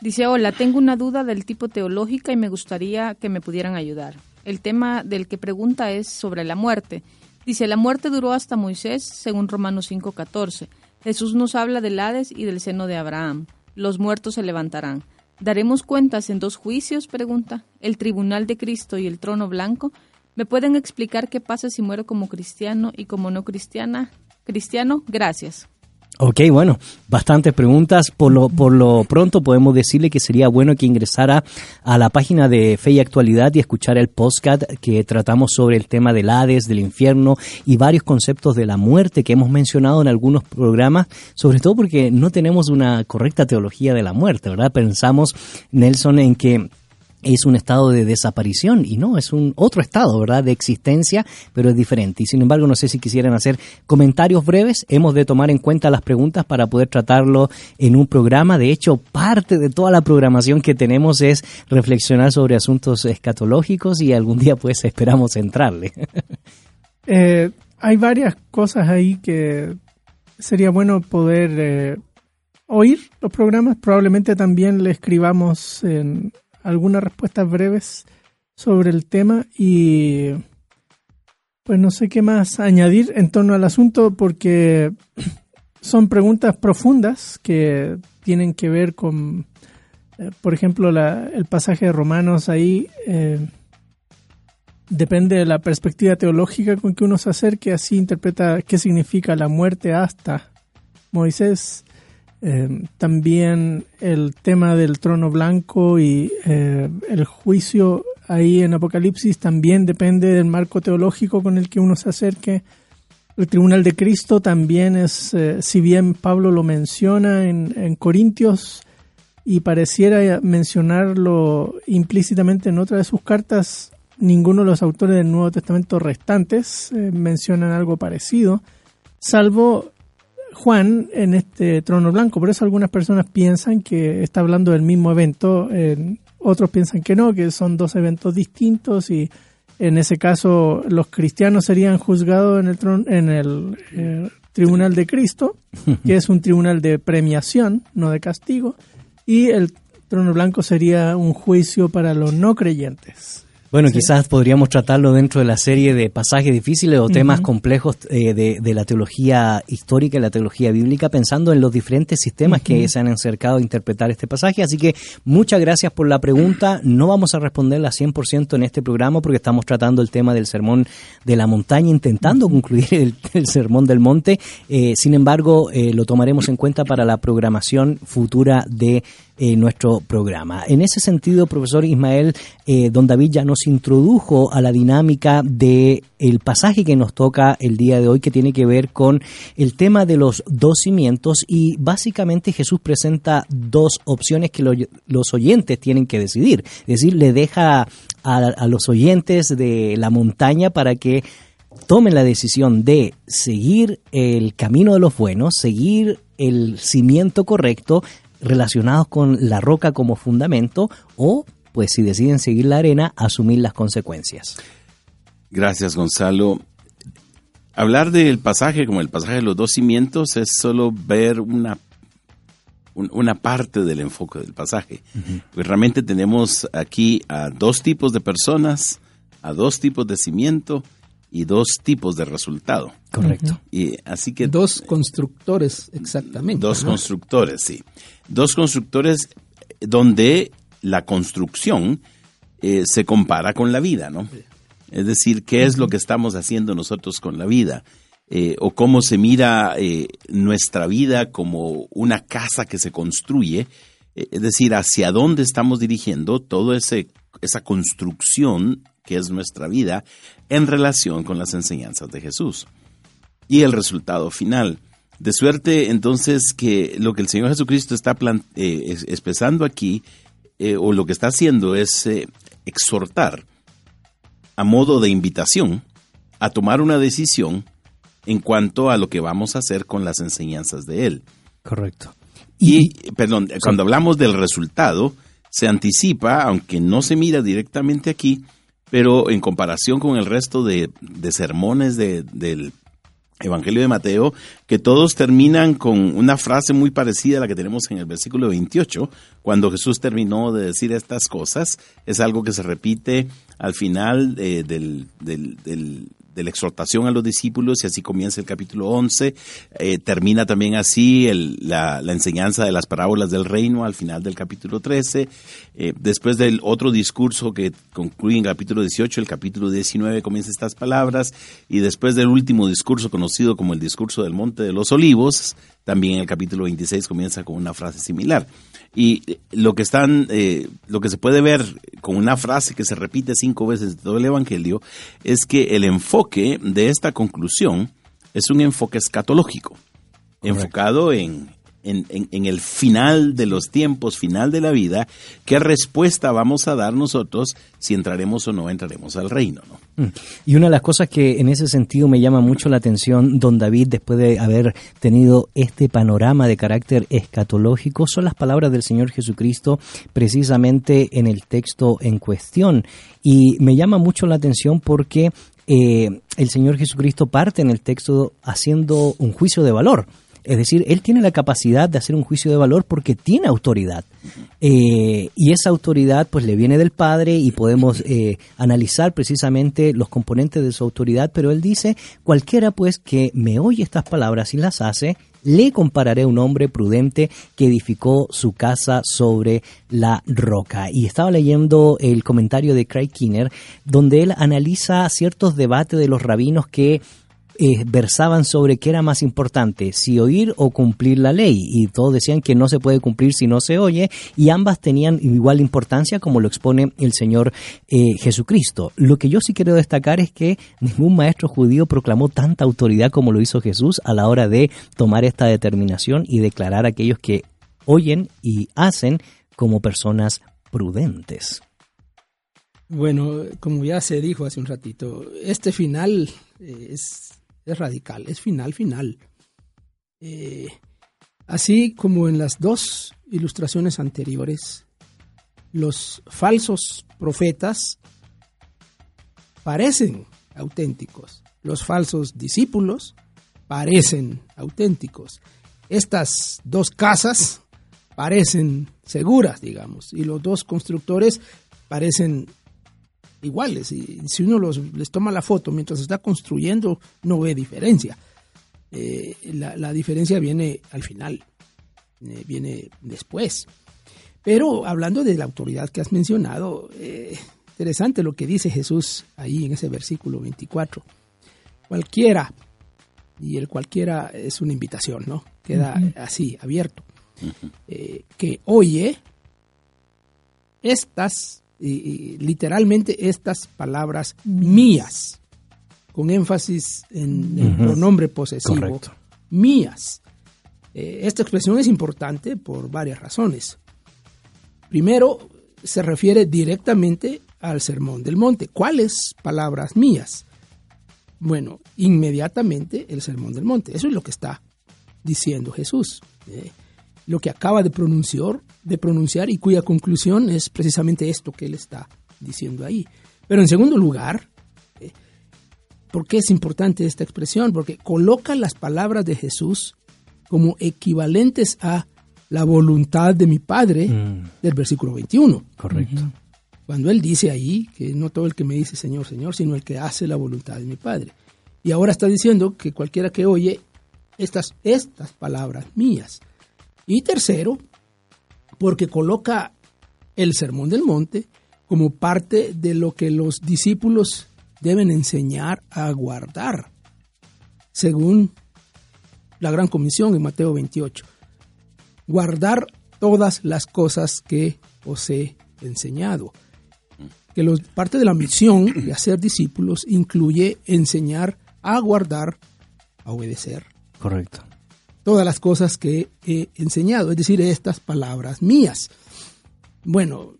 Dice, hola, tengo una duda del tipo teológica y me gustaría que me pudieran ayudar. El tema del que pregunta es sobre la muerte. Dice, la muerte duró hasta Moisés, según Romanos 5.14. Jesús nos habla del Hades y del seno de Abraham. Los muertos se levantarán. ¿Daremos cuentas en dos juicios? pregunta. ¿El tribunal de Cristo y el trono blanco? ¿Me pueden explicar qué pasa si muero como cristiano y como no cristiana? Cristiano, gracias. Ok, bueno, bastantes preguntas. Por lo, por lo pronto podemos decirle que sería bueno que ingresara a la página de Fe y Actualidad y escuchara el podcast que tratamos sobre el tema del Hades, del infierno y varios conceptos de la muerte que hemos mencionado en algunos programas, sobre todo porque no tenemos una correcta teología de la muerte, ¿verdad? Pensamos, Nelson, en que es un estado de desaparición y no, es un otro estado, ¿verdad? De existencia, pero es diferente. Y sin embargo, no sé si quisieran hacer comentarios breves. Hemos de tomar en cuenta las preguntas para poder tratarlo en un programa. De hecho, parte de toda la programación que tenemos es reflexionar sobre asuntos escatológicos y algún día pues (laughs) esperamos entrarle. (laughs) Eh, hay varias cosas ahí que sería bueno poder eh, oír los programas. Probablemente también le escribamos en algunas respuestas breves sobre el tema y pues no sé qué más añadir en torno al asunto porque (clears throat) son preguntas profundas que tienen que ver con, eh, por ejemplo, el pasaje de Romanos ahí. Eh, depende de la perspectiva teológica con que uno se acerque, así interpreta qué significa la muerte hasta Moisés eh, también el tema del trono blanco y eh, el juicio ahí en Apocalipsis también depende del marco teológico con el que uno se acerque. El tribunal de Cristo también es, eh, si bien Pablo lo menciona en, en, Corintios y pareciera mencionarlo implícitamente en otra de sus cartas, ninguno de los autores del Nuevo Testamento restantes mencionan algo parecido, salvo Juan en este trono blanco. Por eso algunas personas piensan que está hablando del mismo evento, otros piensan que no, que son dos eventos distintos y en ese caso los cristianos serían juzgados en el, en el eh, tribunal de Cristo, (laughs) que es un tribunal de premiación, no de castigo, y el trono blanco sería un juicio para los no creyentes. Bueno, quizás podríamos tratarlo dentro de la serie de pasajes difíciles o temas complejos eh, de, la teología histórica y la teología bíblica, pensando en los diferentes sistemas que se han acercado a interpretar este pasaje. Así que muchas gracias por la pregunta. No vamos a responderla 100% en este programa porque estamos tratando el tema del sermón de la montaña, intentando concluir el, sermón del monte. Eh, sin embargo, eh, lo tomaremos en cuenta para la programación futura de eh, nuestro programa. En ese sentido, profesor Ismael, eh, don David ya nos introdujo a la dinámica de el pasaje que nos toca el día de hoy, que tiene que ver con el tema de los dos cimientos y básicamente Jesús presenta dos opciones que lo- los oyentes tienen que decidir. Es decir, le deja a, a los oyentes de la montaña para que tomen la decisión de seguir el camino de los buenos, seguir el cimiento correcto relacionados con la roca como fundamento o pues si deciden seguir la arena, asumir las consecuencias. Gracias, Gonzalo. Hablar del pasaje como el pasaje de los dos cimientos es solo ver una, un- una parte del enfoque del pasaje. Pues realmente tenemos aquí a dos tipos de personas, a dos tipos de cimiento y dos tipos de resultado. Correcto. Y así que Dos constructores, exactamente. Dos ¿no? constructores, sí. Dos constructores donde la construcción eh, se compara con la vida, ¿no? Es decir, ¿qué es lo que estamos haciendo nosotros con la vida? Eh, o cómo se mira eh, nuestra vida como una casa que se construye, es decir, hacia dónde estamos dirigiendo toda esa construcción que es nuestra vida en relación con las enseñanzas de Jesús. Y el resultado final. De suerte entonces que lo que el Señor Jesucristo está eh, es- expresando aquí, eh, o lo que está haciendo es eh, exhortar a modo de invitación a tomar una decisión en cuanto a lo que vamos a hacer con las enseñanzas de Él. Correcto. Y, perdón, cuando hablamos del resultado, se anticipa, aunque no se mira directamente aquí, pero en comparación con el resto de, sermones de- del Evangelio de Mateo, que todos terminan con una frase muy parecida a la que tenemos en el versículo 28, cuando Jesús terminó de decir estas cosas, es algo que se repite al final eh, del, del- del- de la exhortación a los discípulos y así comienza el capítulo 11, eh, termina también así la, enseñanza de las parábolas del reino al final del capítulo 13, eh, después del otro discurso que concluye en capítulo 18, el capítulo 19 comienza estas palabras. Y después del último discurso conocido como el discurso del Monte de los Olivos, también en el capítulo 26 comienza con una frase similar. Y eh, lo que están, eh, lo que se puede ver con una frase que se repite cinco veces en todo el Evangelio es que el enfoque de esta conclusión es un enfoque escatológico, enfocado en, en, en- en el final de los tiempos, final de la vida, qué respuesta vamos a dar nosotros si entraremos o no entraremos al reino. ¿no? Mm. Y una de las cosas que en ese sentido me llama mucho la atención, don David, después de haber tenido este panorama de carácter escatológico, son las palabras del Señor Jesucristo precisamente en el texto en cuestión. Y me llama mucho la atención porque eh, el Señor Jesucristo parte en el texto haciendo un juicio de valor. Es decir, Él tiene la capacidad de hacer un juicio de valor porque tiene autoridad. Eh, y esa autoridad pues le viene del Padre y podemos eh, analizar precisamente los componentes de su autoridad, pero Él dice, cualquiera pues que me oye estas palabras y las hace, le compararé a un hombre prudente que edificó su casa sobre la roca. Y estaba leyendo el comentario de Craig Kinner, donde él analiza ciertos debates de los rabinos que eh, versaban sobre qué era más importante, si oír o cumplir la ley. Y todos decían que no se puede cumplir si no se oye, y ambas tenían igual importancia como lo expone el Señor eh, Jesucristo. Lo que yo sí quiero destacar es que ningún maestro judío proclamó tanta autoridad como lo hizo Jesús a la hora de tomar esta determinación y declarar a aquellos que oyen y hacen como personas prudentes. Bueno, como ya se dijo hace un ratito, este final eh, es, es radical, es final, final. Eh, así como en las dos ilustraciones anteriores, los falsos profetas parecen auténticos, los falsos discípulos parecen auténticos. Estas dos casas parecen seguras, digamos, y los dos constructores parecen iguales. Y si uno los, les toma la foto mientras está construyendo, no ve diferencia. Eh, la, la diferencia viene al final, eh, viene después. Pero hablando de la autoridad que has mencionado, eh, interesante lo que dice Jesús ahí en ese versículo 24. Cualquiera, y el cualquiera es una invitación, ¿no? Queda así, abierto. que oye estas, y- y literalmente estas palabras mías, con énfasis en el pronombre posesivo, Correcto. mías. Eh, esta expresión es importante por varias razones. Primero, se refiere directamente al Sermón del Monte. ¿Cuáles palabras mías? Bueno, inmediatamente el Sermón del Monte. Eso es lo que está diciendo Jesús. eh, lo que acaba de pronunciar, de pronunciar y cuya conclusión es precisamente esto que él está diciendo ahí. Pero en segundo lugar, eh, ¿por qué es importante esta expresión? Porque coloca las palabras de Jesús como equivalentes a la voluntad de mi Padre Mm, del versículo 21. correcto. Cuando él dice ahí que no todo el que me dice Señor, Señor, sino el que hace la voluntad de mi Padre. Y ahora está diciendo que cualquiera que oye estas, estas palabras mías. Y tercero, porque coloca el sermón del monte como parte de lo que los discípulos deben enseñar a guardar, según la gran comisión en Mateo 28. Guardar todas las cosas que os he enseñado que los, parte de la misión de hacer discípulos incluye enseñar a guardar, a obedecer Correcto. Todas las cosas que he enseñado, es decir, estas palabras mías. Bueno,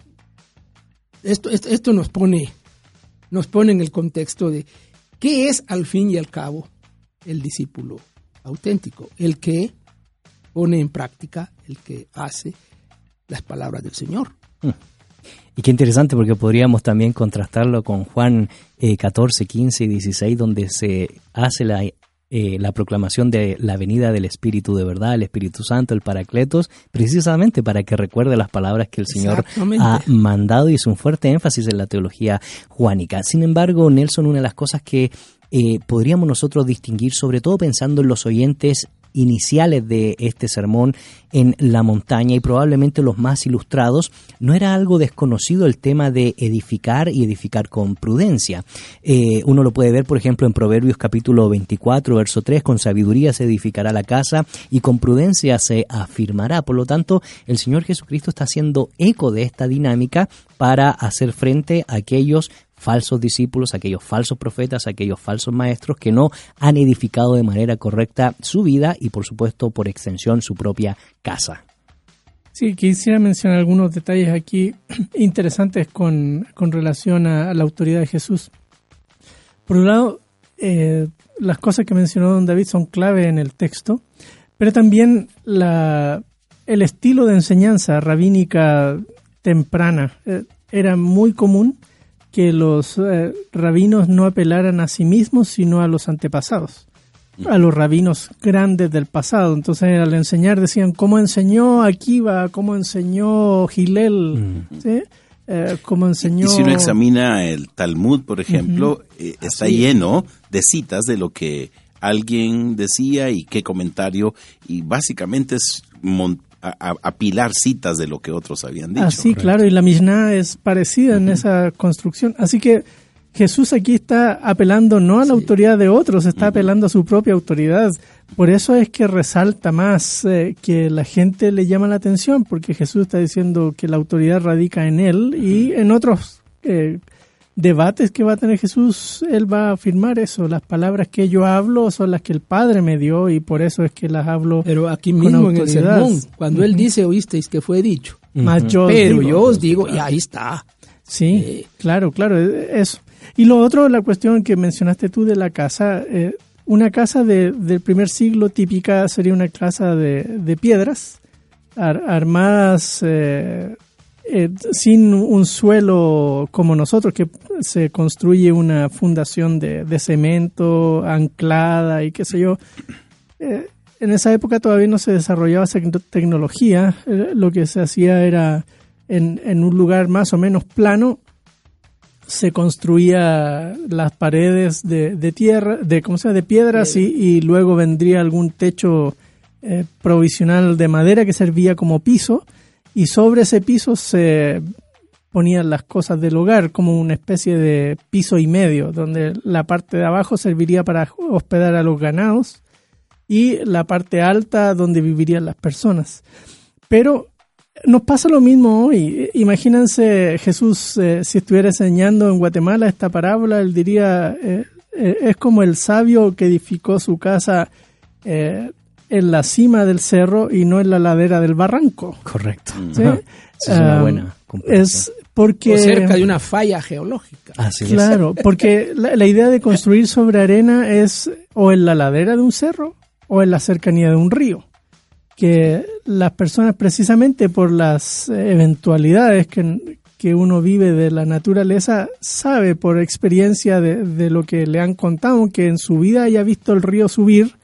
esto, esto, nos pone nos pone en el contexto de qué es al fin y al cabo el discípulo auténtico, el que pone en práctica, el que hace las palabras del Señor. Y qué interesante porque podríamos también contrastarlo con Juan eh, 14, 15 y 16, donde se hace la, eh, la proclamación de la venida del Espíritu de verdad, el Espíritu Santo, el Paracletos, precisamente para que recuerde las palabras que el Señor ha mandado y es un fuerte énfasis en la teología juánica. Sin embargo, Nelson, una de las cosas que eh, podríamos nosotros distinguir, sobre todo pensando en los oyentes iniciales de este sermón en la montaña y probablemente los más ilustrados, no era algo desconocido el tema de edificar y edificar con prudencia. Eh, uno lo puede ver, por ejemplo, en Proverbios capítulo 24, verso 3, con sabiduría se edificará la casa y con prudencia se afirmará. Por lo tanto, el Señor Jesucristo está haciendo eco de esta dinámica para hacer frente a aquellos falsos discípulos, aquellos falsos profetas, aquellos falsos maestros que no han edificado de manera correcta su vida y por supuesto por extensión su propia casa. Sí, quisiera mencionar algunos detalles aquí (clears throat) interesantes con, con relación a, la autoridad de Jesús. Por un lado, eh, las cosas que mencionó don David son clave en el texto, pero también la, el estilo de enseñanza rabínica temprana. Eh, era muy común que los eh, rabinos no apelaran a sí mismos, sino a los antepasados, a los rabinos grandes del pasado. Entonces, al enseñar decían, ¿cómo enseñó Akiva? ¿Cómo enseñó Gilel? ¿Sí? Eh, ¿Cómo enseñó...? Y si uno examina el Talmud, por ejemplo, eh, está Así. lleno de citas de lo que alguien decía y qué comentario, y básicamente es a- a- apilar citas de lo que otros habían dicho. Ah, sí, claro, y la Mishnah es parecida en esa construcción. Así que Jesús aquí está apelando no a la autoridad de otros, está apelando a su propia autoridad. Por eso es que resalta más eh, que la gente le llama la atención, porque Jesús está diciendo que la autoridad radica en él y en otros eh, debates que va a tener Jesús, él va a afirmar eso. Las palabras que yo hablo son las que el Padre me dio y por eso es que las hablo. Pero aquí Con mismo en el sermón, cuando él dice, oísteis que fue dicho. Más yo Pero digo. yo os digo, y ahí está. Sí, Eh, claro, claro, e- eso. Y lo otro, la cuestión que mencionaste tú de la casa, eh, una casa de- del primer siglo típica sería una casa de, de piedras ar- armadas eh, eh, sin un suelo como nosotros, que se construye una fundación de, de cemento anclada y qué sé yo. Eh, en esa época todavía no se desarrollaba esa tec- tecnología, eh, lo que se hacía era en, en un lugar más o menos plano, se construía las paredes de, de tierra, de cómo se llama? de piedras y, y luego vendría algún techo eh, provisional de madera que servía como piso y sobre ese piso se ponían las cosas del hogar como una especie de piso y medio donde la parte de abajo serviría para hospedar a los ganados y la parte alta donde vivirían las personas. Pero nos pasa lo mismo hoy. Imagínense Jesús eh, si estuviera enseñando en Guatemala esta parábola, él diría, eh, eh, es como el sabio que edificó su casa en la cima del cerro y no en la ladera del barranco. Correcto. ¿sí? Esa es una Ah, buena es porque O cerca de una falla geológica. Así es. Claro, (laughs) porque la, la idea de construir sobre arena es o en la ladera de un cerro o en la cercanía de un río. Que las personas, precisamente por las eventualidades que, que uno vive de la naturaleza, sabe por experiencia de, de lo que le han contado, que en su vida haya visto el río subir,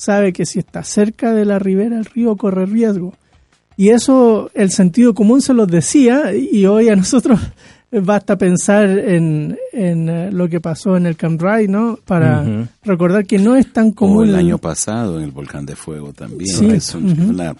sabe que si está cerca de la ribera el río corre riesgo. Y eso el sentido común se los decía y hoy a nosotros (laughs) basta pensar en, en eh, lo que pasó en el Cambrai, ¿no? Para recordar que no es tan O común. el año pasado en el volcán de fuego también. Sí, Es, un- una-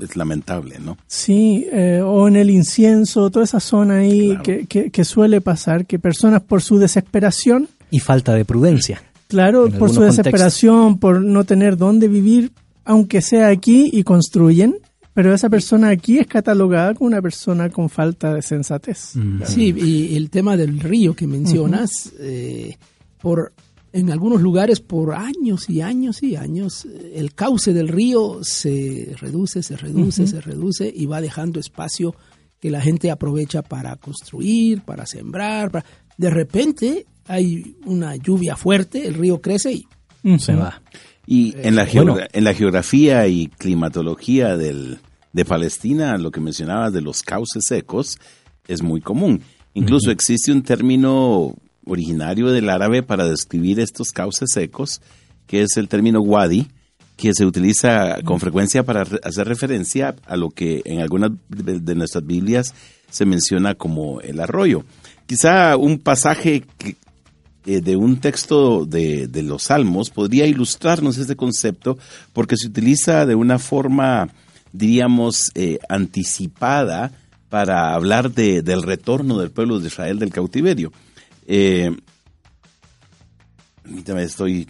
es lamentable, ¿no? Sí, eh, o en el incienso, toda esa zona ahí Claro. que, que, que suele pasar, que personas por su desesperación, Y falta de prudencia. Claro, por su desesperación, por no tener dónde vivir, aunque sea aquí y construyen, pero esa persona aquí es catalogada como una persona con falta de sensatez. Sí, y el tema del río que mencionas, eh, por en algunos lugares por años y años y años, eh, el cauce del río se reduce, se reduce, se reduce y va dejando espacio que la gente aprovecha para construir, para sembrar. para- De repente hay una lluvia fuerte, el río crece y Se va. Y en, la bueno. en la geografía y climatología del, de Palestina, lo que mencionabas de los cauces secos es muy común. Incluso existe un término originario del árabe para describir estos cauces secos, que es el término wadi, que se utiliza con frecuencia para hacer referencia a lo que en algunas de de nuestras Biblias se menciona como el arroyo. Quizá un pasaje que, eh, de un texto de, de los Salmos podría ilustrarnos este concepto porque se utiliza de una forma, diríamos, eh, anticipada para hablar de- del retorno del pueblo de Israel del cautiverio. Eh, permítame, estoy...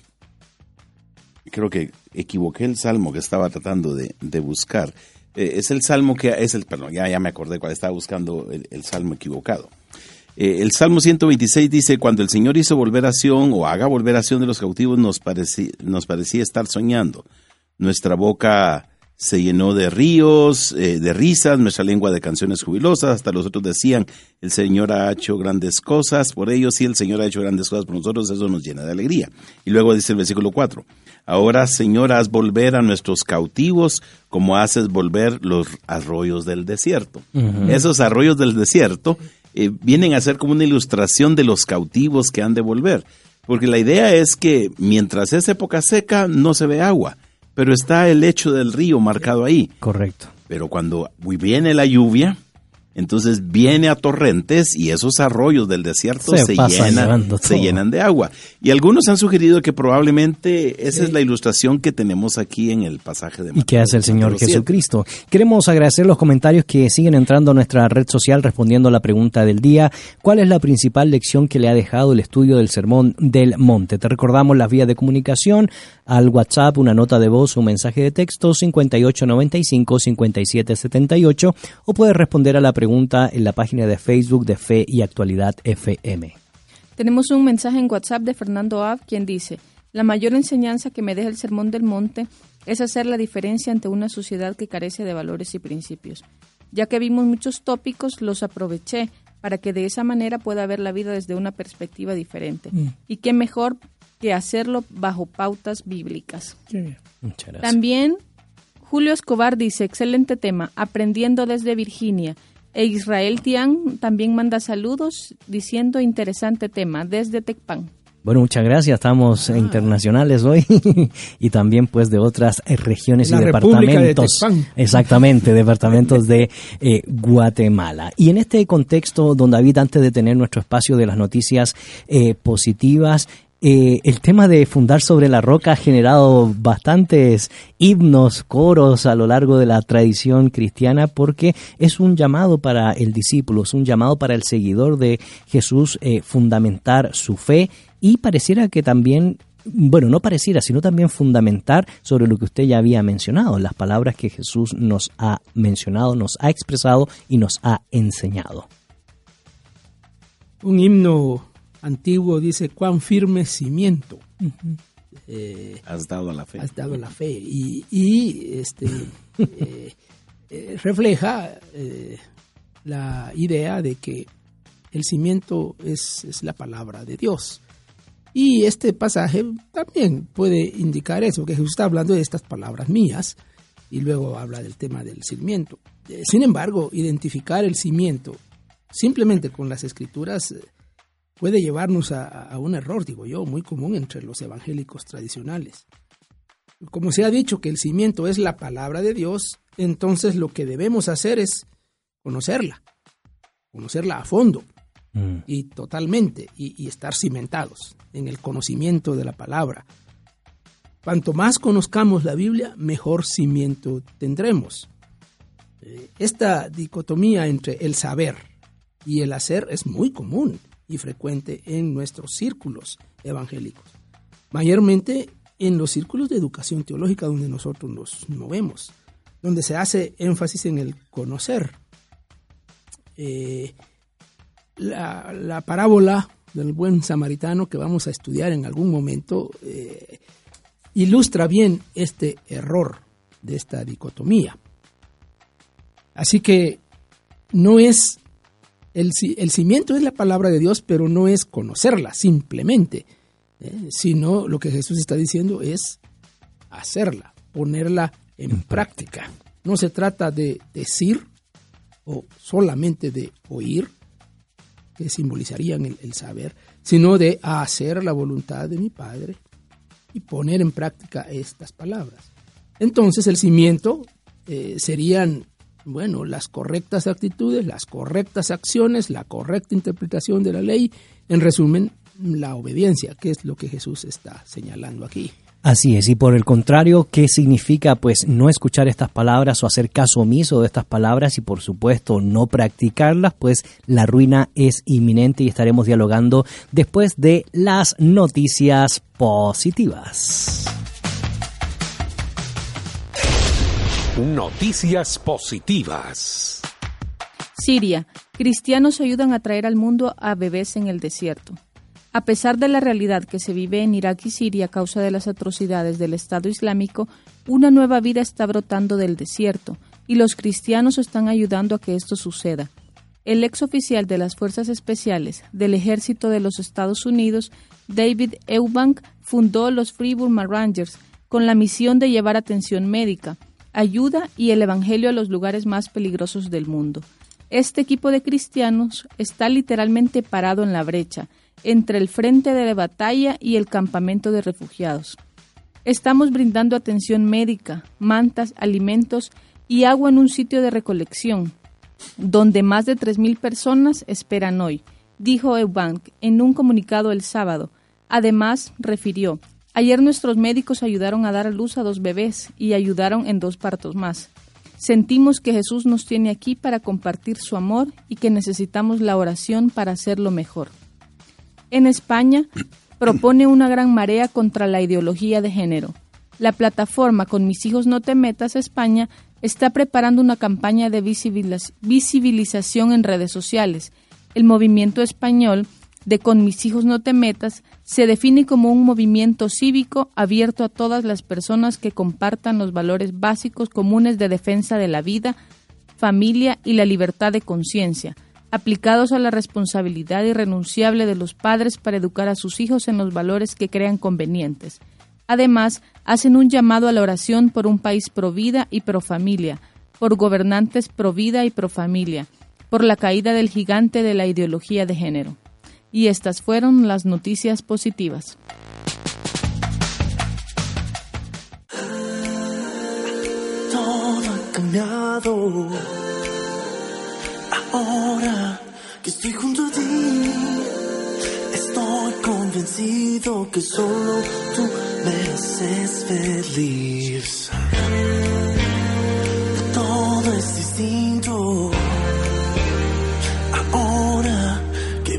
Creo que equivoqué el salmo que estaba tratando de, de buscar. Eh, es el salmo que es el, perdón, ya, ya me acordé cuál estaba buscando el- el salmo equivocado. Eh, el Salmo 126 dice, cuando el Señor hizo volver a Sion o haga volver a Sion de los cautivos, nos, pareci- nos parecía estar soñando. Nuestra boca se llenó de ríos, eh, de risas, nuestra lengua de canciones jubilosas, hasta los otros decían, el Señor ha hecho grandes cosas por ellos, y el Señor ha hecho grandes cosas por nosotros, eso nos llena de alegría. Y luego dice el versículo 4, ahora Señor, haz volver a nuestros cautivos como haces volver los arroyos del desierto. Esos arroyos del desierto eh, vienen a ser como una ilustración de los cautivos que han de volver. Porque la idea es que mientras es época seca no se ve agua, pero está el lecho del río marcado ahí. Correcto. Pero cuando viene la lluvia, entonces viene a torrentes y esos arroyos del desierto Se llenan, se llenan de agua. Y algunos han sugerido que probablemente esa es la ilustración que tenemos aquí en el pasaje de ¿Y qué Mateo hace el Señor. Jesucristo? Queremos agradecer los comentarios que siguen entrando a nuestra red social respondiendo a la pregunta del día. ¿Cuál es la principal lección que le ha dejado el estudio del Sermón del Monte? Te recordamos las vías de comunicación al WhatsApp, una nota de voz, un mensaje de texto 5895-5778 o puedes responder a la pregunta en la página de Facebook de Fe y Actualidad FM. Tenemos un mensaje en WhatsApp de Fernando Ab, quien dice, la mayor enseñanza que me deja el Sermón del Monte es hacer la diferencia ante una sociedad que carece de valores y principios. Ya que vimos muchos tópicos, los aproveché para que de esa manera pueda ver la vida desde una perspectiva diferente. Y qué mejor que hacerlo bajo pautas bíblicas. Qué bien. Muchas gracias. También Julio Escobar dice, excelente tema, aprendiendo desde Virginia. E Israel Tian también manda saludos diciendo interesante tema desde Tecpan. Bueno, muchas gracias. Estamos Ah. internacionales hoy (laughs) y también pues de otras eh, regiones La y República de departamentos. Tecpan. Exactamente, (laughs) departamentos de eh, Guatemala. Y en este contexto, don David, antes de tener nuestro espacio de las noticias eh, positivas, eh, el tema de fundar sobre la roca ha generado bastantes himnos, coros a lo largo de la tradición cristiana porque es un llamado para el discípulo, es un llamado para el seguidor de Jesús eh, fundamentar su fe y pareciera que también bueno, no pareciera, sino también fundamentar sobre lo que usted ya había mencionado, las palabras que Jesús nos ha mencionado, nos ha expresado y nos ha enseñado. Un himno antiguo dice, cuán firme cimiento. Eh, Has dado la fe. has dado la fe. Y, y, este, (laughs) eh, eh, refleja eh, la idea de que el cimiento es, es la palabra de Dios. Y este pasaje también puede indicar eso, que Jesús está hablando de estas palabras mías y luego habla del tema del cimiento. Sin embargo, identificar el cimiento simplemente con las escrituras puede llevarnos a, a un error, digo yo, muy común entre los evangélicos tradicionales. Como se ha dicho que el cimiento es la palabra de Dios, entonces lo que debemos hacer es conocerla, conocerla a fondo y totalmente y, y estar cimentados en el conocimiento de la palabra. Cuanto más conozcamos la Biblia, mejor cimiento tendremos. Eh, Esta dicotomía entre el saber y el hacer es muy común y frecuente en nuestros círculos evangélicos, mayormente en los círculos de educación teológica donde nosotros nos movemos, donde se hace énfasis en el conocer. Eh, la, la parábola del buen samaritano que vamos a estudiar en algún momento eh, ilustra bien este error de esta dicotomía. Así que no es el, el cimiento es la palabra de Dios, pero no es conocerla simplemente, ¿eh? sino lo que Jesús está diciendo es hacerla, ponerla en práctica. No se trata de decir o solamente de oír, que simbolizarían el, el saber, sino de hacer la voluntad de mi Padre y poner en práctica estas palabras. Entonces el cimiento eh, serían, bueno, las correctas actitudes, las correctas acciones, la correcta interpretación de la ley, en resumen, la obediencia, que es lo que Jesús está señalando aquí. Así es, y por el contrario, ¿qué significa pues no escuchar estas palabras o hacer caso omiso de estas palabras y por supuesto no practicarlas? Pues la ruina es inminente y estaremos dialogando después de las noticias positivas. Noticias positivas. Siria. Cristianos ayudan a traer al mundo a bebés en el desierto. A pesar de la realidad que se vive en Irak y Siria a causa de las atrocidades del Estado Islámico, una nueva vida está brotando del desierto y los cristianos están ayudando a que esto suceda. El ex oficial de las Fuerzas Especiales del Ejército de los Estados Unidos, David Eubank, fundó los Free Burma Rangers con la misión de llevar atención médica, ayuda y el Evangelio a los lugares más peligrosos del mundo. Este equipo de cristianos está literalmente parado en la brecha, entre el frente de la batalla y el campamento de refugiados. Estamos brindando atención médica, mantas, alimentos y agua en un sitio de recolección, donde más de 3.000 personas esperan hoy, dijo Eubank en un comunicado el sábado. Además, refirió, ayer nuestros médicos ayudaron a dar a luz a dos bebés y ayudaron en dos partos más. Sentimos que Jesús nos tiene aquí para compartir su amor y que necesitamos la oración para hacerlo mejor. En España, (clears throat) propone una gran marea contra la ideología de género. La plataforma Con mis hijos no te metas España está preparando una campaña de visibiliz- visibilización en redes sociales. El movimiento español de Con mis hijos no te metas se define como un movimiento cívico abierto a todas las personas que compartan los valores básicos comunes de defensa de la vida, familia y la libertad de conciencia, aplicados a la responsabilidad irrenunciable de los padres para educar a sus hijos en los valores que crean convenientes. Además, hacen un llamado a la oración por un país pro vida y pro familia, por gobernantes pro vida y pro familia, por la caída del gigante de la ideología de género. Y estas fueron las noticias positivas. todo ha cambiado. Ahora que estoy junto a ti, estoy convencido que solo tú me haces feliz. Todo es distinto.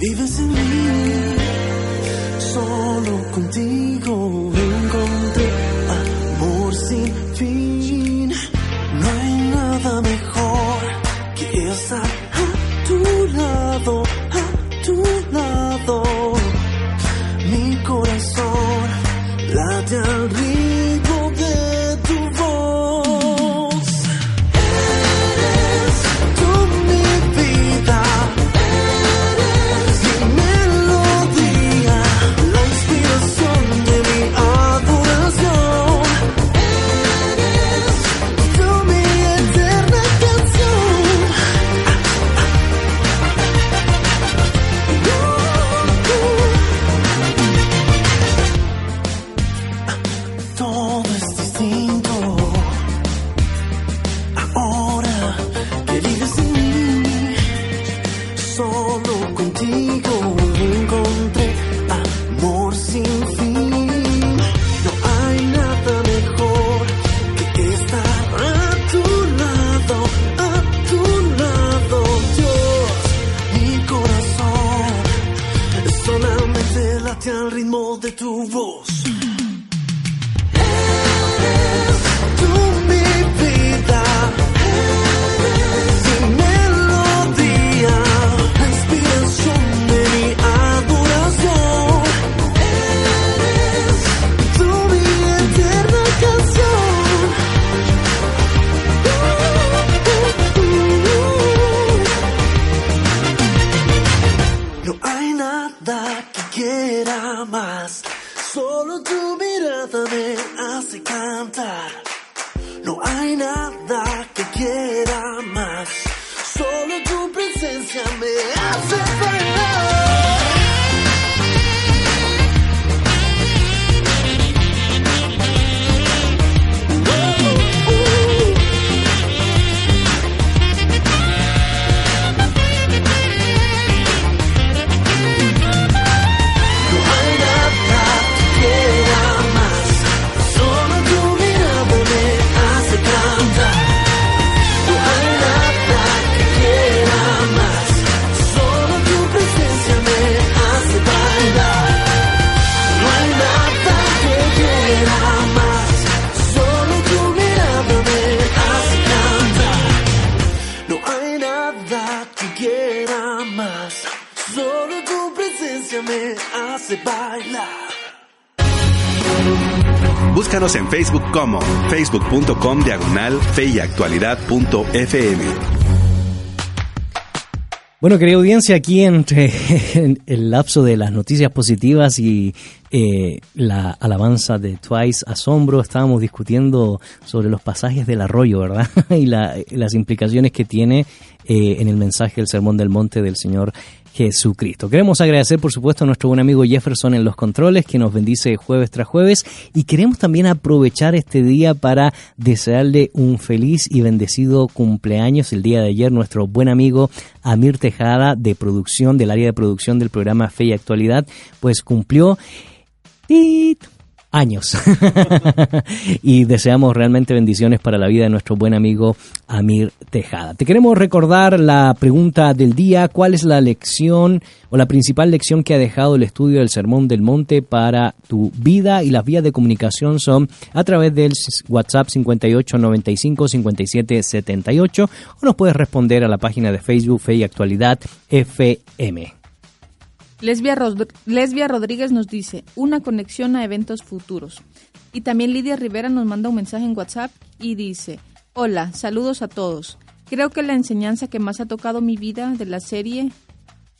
Vives en mí, solo contigo Búscanos en Facebook como facebook.com diagonal fe y actualidad.fm. Bueno, querida audiencia, aquí entre (laughs) en el lapso de las noticias positivas y eh, la alabanza de Twice Asombro, estábamos discutiendo sobre los pasajes del arroyo, ¿verdad? (laughs) y la- las implicaciones que tiene eh, en el mensaje del Sermón del Monte del Señor Jesucristo. Queremos agradecer, por supuesto, a nuestro buen amigo Jefferson en los controles, que nos bendice jueves tras jueves, y queremos también aprovechar este día para desearle un feliz y bendecido cumpleaños. El día de ayer, nuestro buen amigo Amir Tejada, de producción, del área de producción del programa Fe y Actualidad, pues cumplió ¡tit! Años. (laughs) y deseamos realmente bendiciones para la vida de nuestro buen amigo Amir Tejada. Te queremos recordar la pregunta del día, ¿cuál es la lección o la principal lección que ha dejado el estudio del Sermón del Monte para tu vida? Y las vías de comunicación son a través del WhatsApp 5895 5778 o nos puedes responder a la página de Facebook Fe y Actualidad FM. Lesbia, Rod- Lesbia Rodríguez nos dice, una conexión a eventos futuros. Y también Lidia Rivera nos manda un mensaje en WhatsApp y dice, hola, saludos a todos. Creo que la enseñanza que más ha tocado mi vida de la serie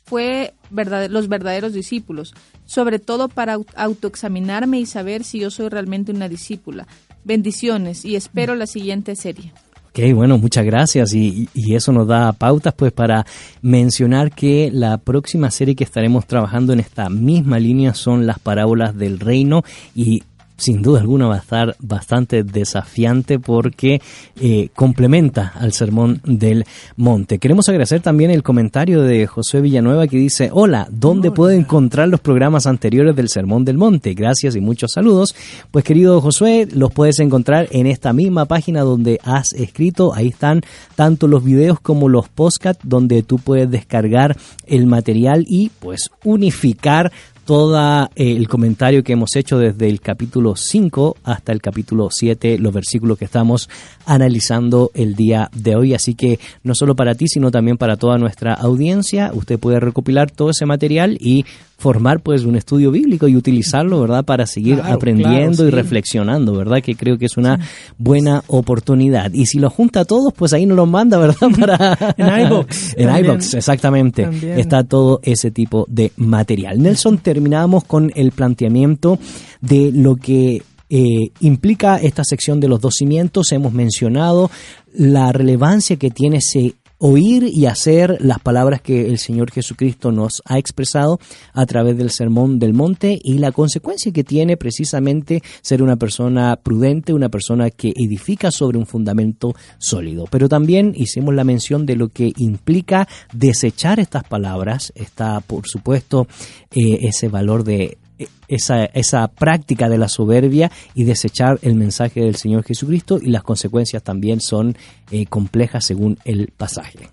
fue verdad- los verdaderos discípulos, sobre todo para au- autoexaminarme y saber si yo soy realmente una discípula. Bendiciones y espero la siguiente serie. Ok, bueno, muchas gracias. Y, y eso nos da pautas pues para mencionar que la próxima serie que estaremos trabajando en esta misma línea son las parábolas del reino y sin duda alguna va a estar bastante desafiante porque eh, complementa al sermón del monte. Queremos agradecer también el comentario de José Villanueva que dice, hola, ¿dónde puedo encontrar los programas anteriores del sermón del monte? Gracias y muchos saludos. Pues querido Josué, los puedes encontrar en esta misma página donde has escrito. Ahí están tanto los videos como los podcasts donde tú puedes descargar el material y pues unificar todo el comentario que hemos hecho desde el capítulo 5 hasta el capítulo 7, los versículos que estamos analizando el día de hoy. Así que no solo para ti, sino también para toda nuestra audiencia, usted puede recopilar todo ese material y formar pues un estudio bíblico y utilizarlo, ¿verdad? Para seguir Claro, aprendiendo claro, y reflexionando, ¿verdad? Que creo que es una buena oportunidad. Y si lo junta a todos, pues ahí nos lo manda, ¿verdad? (laughs) Para... En iVoox (laughs) en iVoox, exactamente. También. Está todo ese tipo de material. Nelson, terminamos con el planteamiento de lo que eh, implica esta sección de los dos cimientos. Hemos mencionado la relevancia que tiene ese oír y hacer las palabras que el Señor Jesucristo nos ha expresado a través del sermón del monte y la consecuencia que tiene precisamente ser una persona prudente, una persona que edifica sobre un fundamento sólido. Pero también hicimos la mención de lo que implica desechar estas palabras. Está, por supuesto, eh, ese valor de esa, esa práctica de la soberbia y desechar el mensaje del Señor Jesucristo y las consecuencias también son eh, complejas según el pasaje.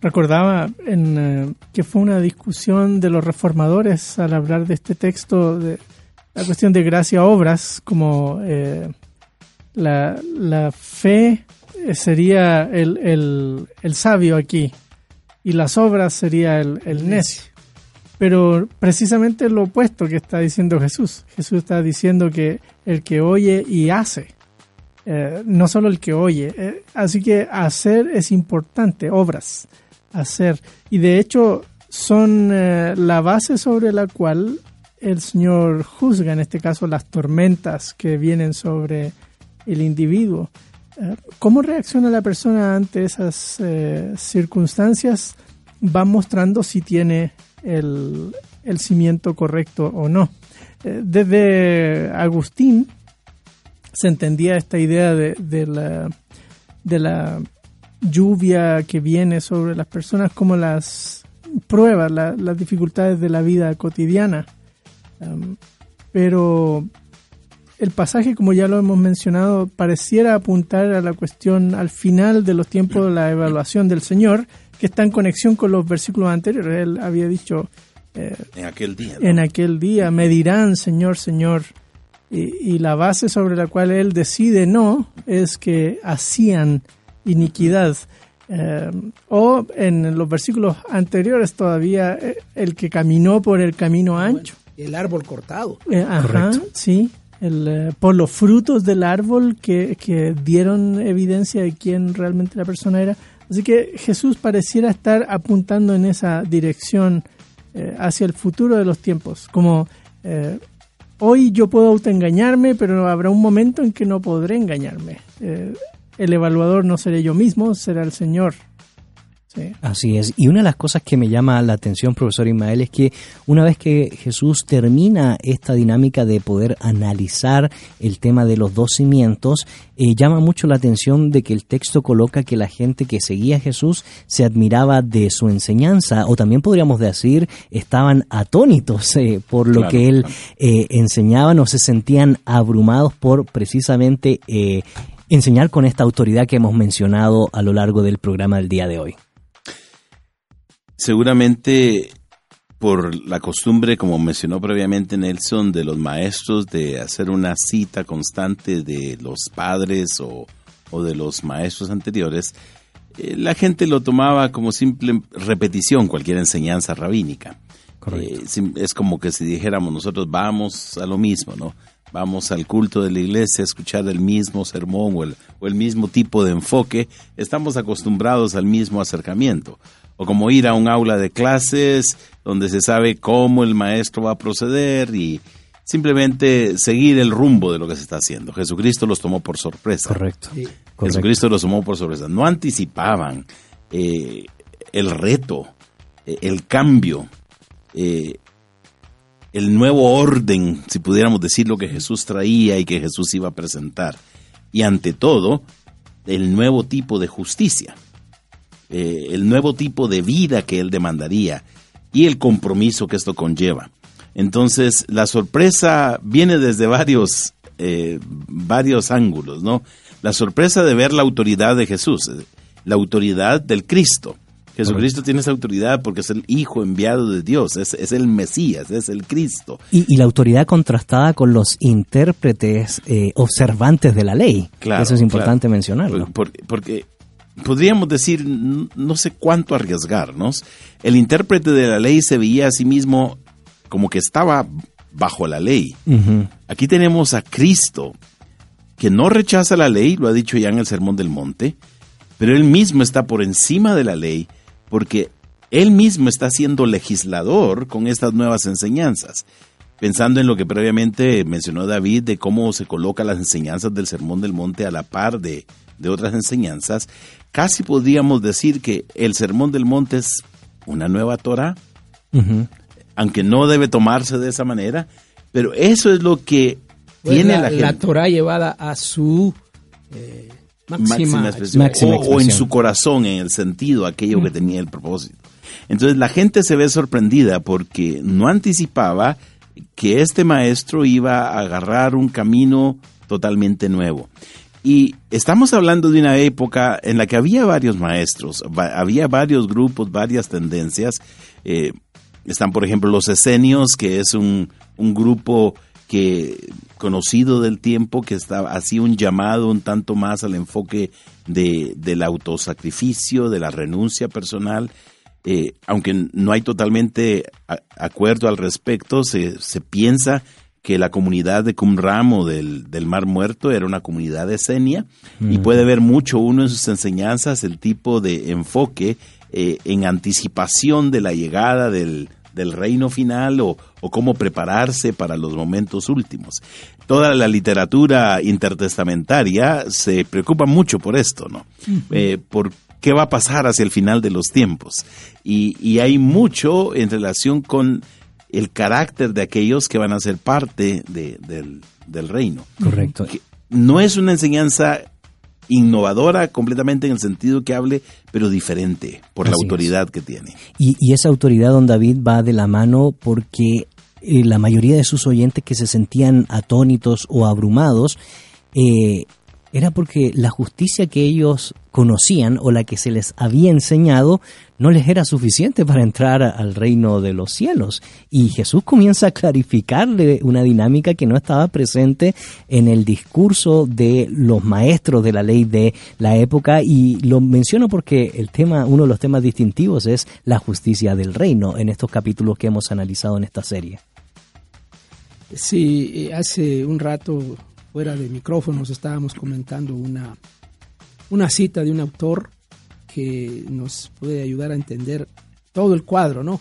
recordaba en, eh, que fue una discusión de los reformadores al hablar de este texto, de la cuestión de gracia obras, como eh, la, la fe sería el, el, el sabio aquí y las obras sería el, el necio. Pero precisamente lo opuesto que está diciendo Jesús. Jesús está diciendo que el que oye y hace, eh, no solo el que oye. eh, así que hacer es importante, obras, hacer. Y de hecho son eh, la base sobre la cual el Señor juzga, en este caso, las tormentas que vienen sobre el individuo. ¿Cómo reacciona la persona ante esas circunstancias? Va mostrando si tiene el, el cimiento correcto o no. Eh, desde Agustín se entendía esta idea de, de la, de la lluvia que viene sobre las personas como las pruebas, la- las dificultades de la vida cotidiana. Pero el pasaje, como ya lo hemos mencionado, pareciera apuntar a la cuestión al final de los tiempos de la evaluación del Señor, que está en conexión con los versículos anteriores. Él había dicho, eh, En aquel día. ¿no? en aquel día me dirán, Señor, Señor. Y, y la base sobre la cual él decide no es que hacían iniquidad. Eh, o en los versículos anteriores todavía, eh, el que caminó por el camino ancho. El árbol cortado. Eh, ajá, sí. El, eh, por los frutos del árbol que, que dieron evidencia de quién realmente la persona era. Así que Jesús pareciera estar apuntando en esa dirección eh, hacia el futuro de los tiempos. Como eh, hoy yo puedo autoengañarme, pero habrá un momento en que no podré engañarme. Eh, el evaluador no seré yo mismo, será el Señor. Sí. Así es. Y una de las cosas que me llama la atención, profesor Ismael, es que una vez que Jesús termina esta dinámica de poder analizar el tema de los dos cimientos, eh, llama mucho la atención de que el texto coloca que la gente que seguía a Jesús se admiraba de su enseñanza, o también podríamos decir, estaban atónitos eh, por lo Claro, que él claro. eh, enseñaba, no se sentían abrumados por precisamente eh, enseñar con esta autoridad que hemos mencionado a lo largo del programa del día de hoy. Seguramente por la costumbre, como mencionó previamente Nelson, de los maestros de hacer una cita constante de los padres o, o de los maestros anteriores, eh, la gente lo tomaba como simple repetición, cualquier enseñanza rabínica. Correcto. Eh, es como que si dijéramos nosotros vamos a lo mismo, ¿no? Vamos al culto de la iglesia a escuchar el mismo sermón o el, o el mismo tipo de enfoque, estamos acostumbrados al mismo acercamiento. O como ir a un aula de clases donde se sabe cómo el maestro va a proceder y simplemente seguir el rumbo de lo que se está haciendo. Jesucristo los tomó por sorpresa. Correcto. Correcto. Jesucristo los tomó por sorpresa. No anticipaban eh, el reto, eh, el cambio, eh, el nuevo orden, si pudiéramos decir lo que Jesús traía y que Jesús iba a presentar. Y ante todo, el nuevo tipo de justicia, eh, el nuevo tipo de vida que Él demandaría y el compromiso que esto conlleva. Entonces, la sorpresa viene desde varios, eh, varios ángulos, ¿no? La sorpresa de ver la autoridad de Jesús, eh, la autoridad del Cristo. Jesucristo tiene esa autoridad porque es el Hijo enviado de Dios, es, es el Mesías, es el Cristo. Y, y la autoridad contrastada con los intérpretes eh, observantes de la ley. Claro, Eso es importante claro. mencionarlo. Por- por- porque podríamos decir, no sé cuánto arriesgarnos, el intérprete de la ley se veía a sí mismo como que estaba bajo la ley. Aquí tenemos a Cristo, que no rechaza la ley, lo ha dicho ya en el Sermón del Monte, pero él mismo está por encima de la ley porque él mismo está siendo legislador con estas nuevas enseñanzas. Pensando en lo que previamente mencionó David de cómo se colocan las enseñanzas del Sermón del Monte a la par de, de otras enseñanzas, casi podríamos decir que el Sermón del Monte es una nueva Torah, aunque no debe tomarse de esa manera, pero eso es lo que Pues tiene la, la, la gente. Torah llevada a su eh, máxima, máxima expresión. máxima o, o en su corazón, en el sentido, aquello que tenía el propósito. Entonces la gente se ve sorprendida porque no anticipaba que este maestro iba a agarrar un camino totalmente nuevo. Y estamos hablando de una época en la que había varios maestros, había varios grupos, varias tendencias. Eh, están, por ejemplo, los esenios, que es un, un grupo que conocido del tiempo que está hacía un llamado un tanto más al enfoque de, del autosacrificio, de la renuncia personal. Eh, aunque no hay totalmente acuerdo al respecto, se, se piensa que la comunidad de Qumran o del, del Mar Muerto era una comunidad esenia y Mm. puede ver mucho uno en sus enseñanzas el tipo de enfoque eh, en anticipación de la llegada del, del reino final o, o cómo prepararse para los momentos últimos. Toda la literatura intertestamentaria se preocupa mucho por esto, ¿no? Eh, por qué va a pasar hacia el final de los tiempos. Y, y hay mucho en relación con el carácter de aquellos que van a ser parte de- del, del reino. Correcto. Que no es una enseñanza innovadora completamente en el sentido que hable, pero diferente por la es. autoridad que tiene. Y, y esa autoridad, don David, va de la mano porque eh, la mayoría de sus oyentes que se sentían atónitos o abrumados, eh, era porque la justicia que ellos conocían o la que se les había enseñado no les era suficiente para entrar al reino de los cielos. Y Jesús comienza a clarificarle una dinámica que no estaba presente en el discurso de los maestros de la ley de la época y lo menciono porque el tema, uno de los temas distintivos es la justicia del reino en estos capítulos que hemos analizado en esta serie. Sí, hace un rato fuera de micrófonos estábamos comentando una, una cita de un autor que nos puede ayudar a entender todo el cuadro, ¿no?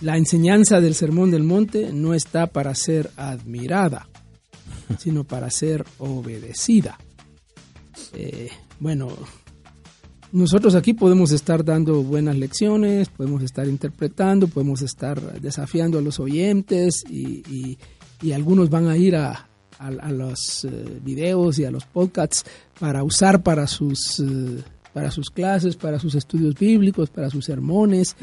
La enseñanza del Sermón del Monte no está para ser admirada, sino para ser obedecida. Eh, bueno, nosotros aquí podemos estar dando buenas lecciones, podemos estar interpretando, podemos estar desafiando a los oyentes y, y- y algunos van a ir a, a- a los eh, videos y a los podcasts para usar para sus, eh, para sus clases, para sus estudios bíblicos, para sus sermones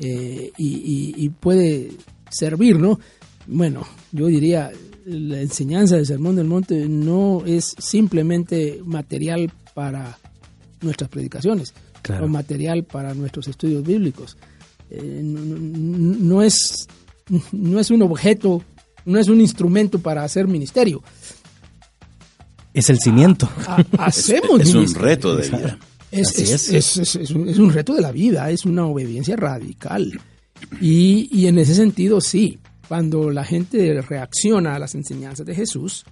eh, y, y- y puede servir, ¿no? Bueno, yo diría, la enseñanza del Sermón del Monte no es simplemente material para nuestras predicaciones Claro. o material para nuestros estudios bíblicos. No, no- no es, no es un objeto, no es un instrumento para hacer ministerio. Es el cimiento. (laughs) Ha- hacemos Es un ministerio. reto de vida. Es, es- es. es- es- es un, es un reto de la vida, es una obediencia radical. Y, y en ese sentido, sí, cuando la gente reacciona a las enseñanzas de Jesús,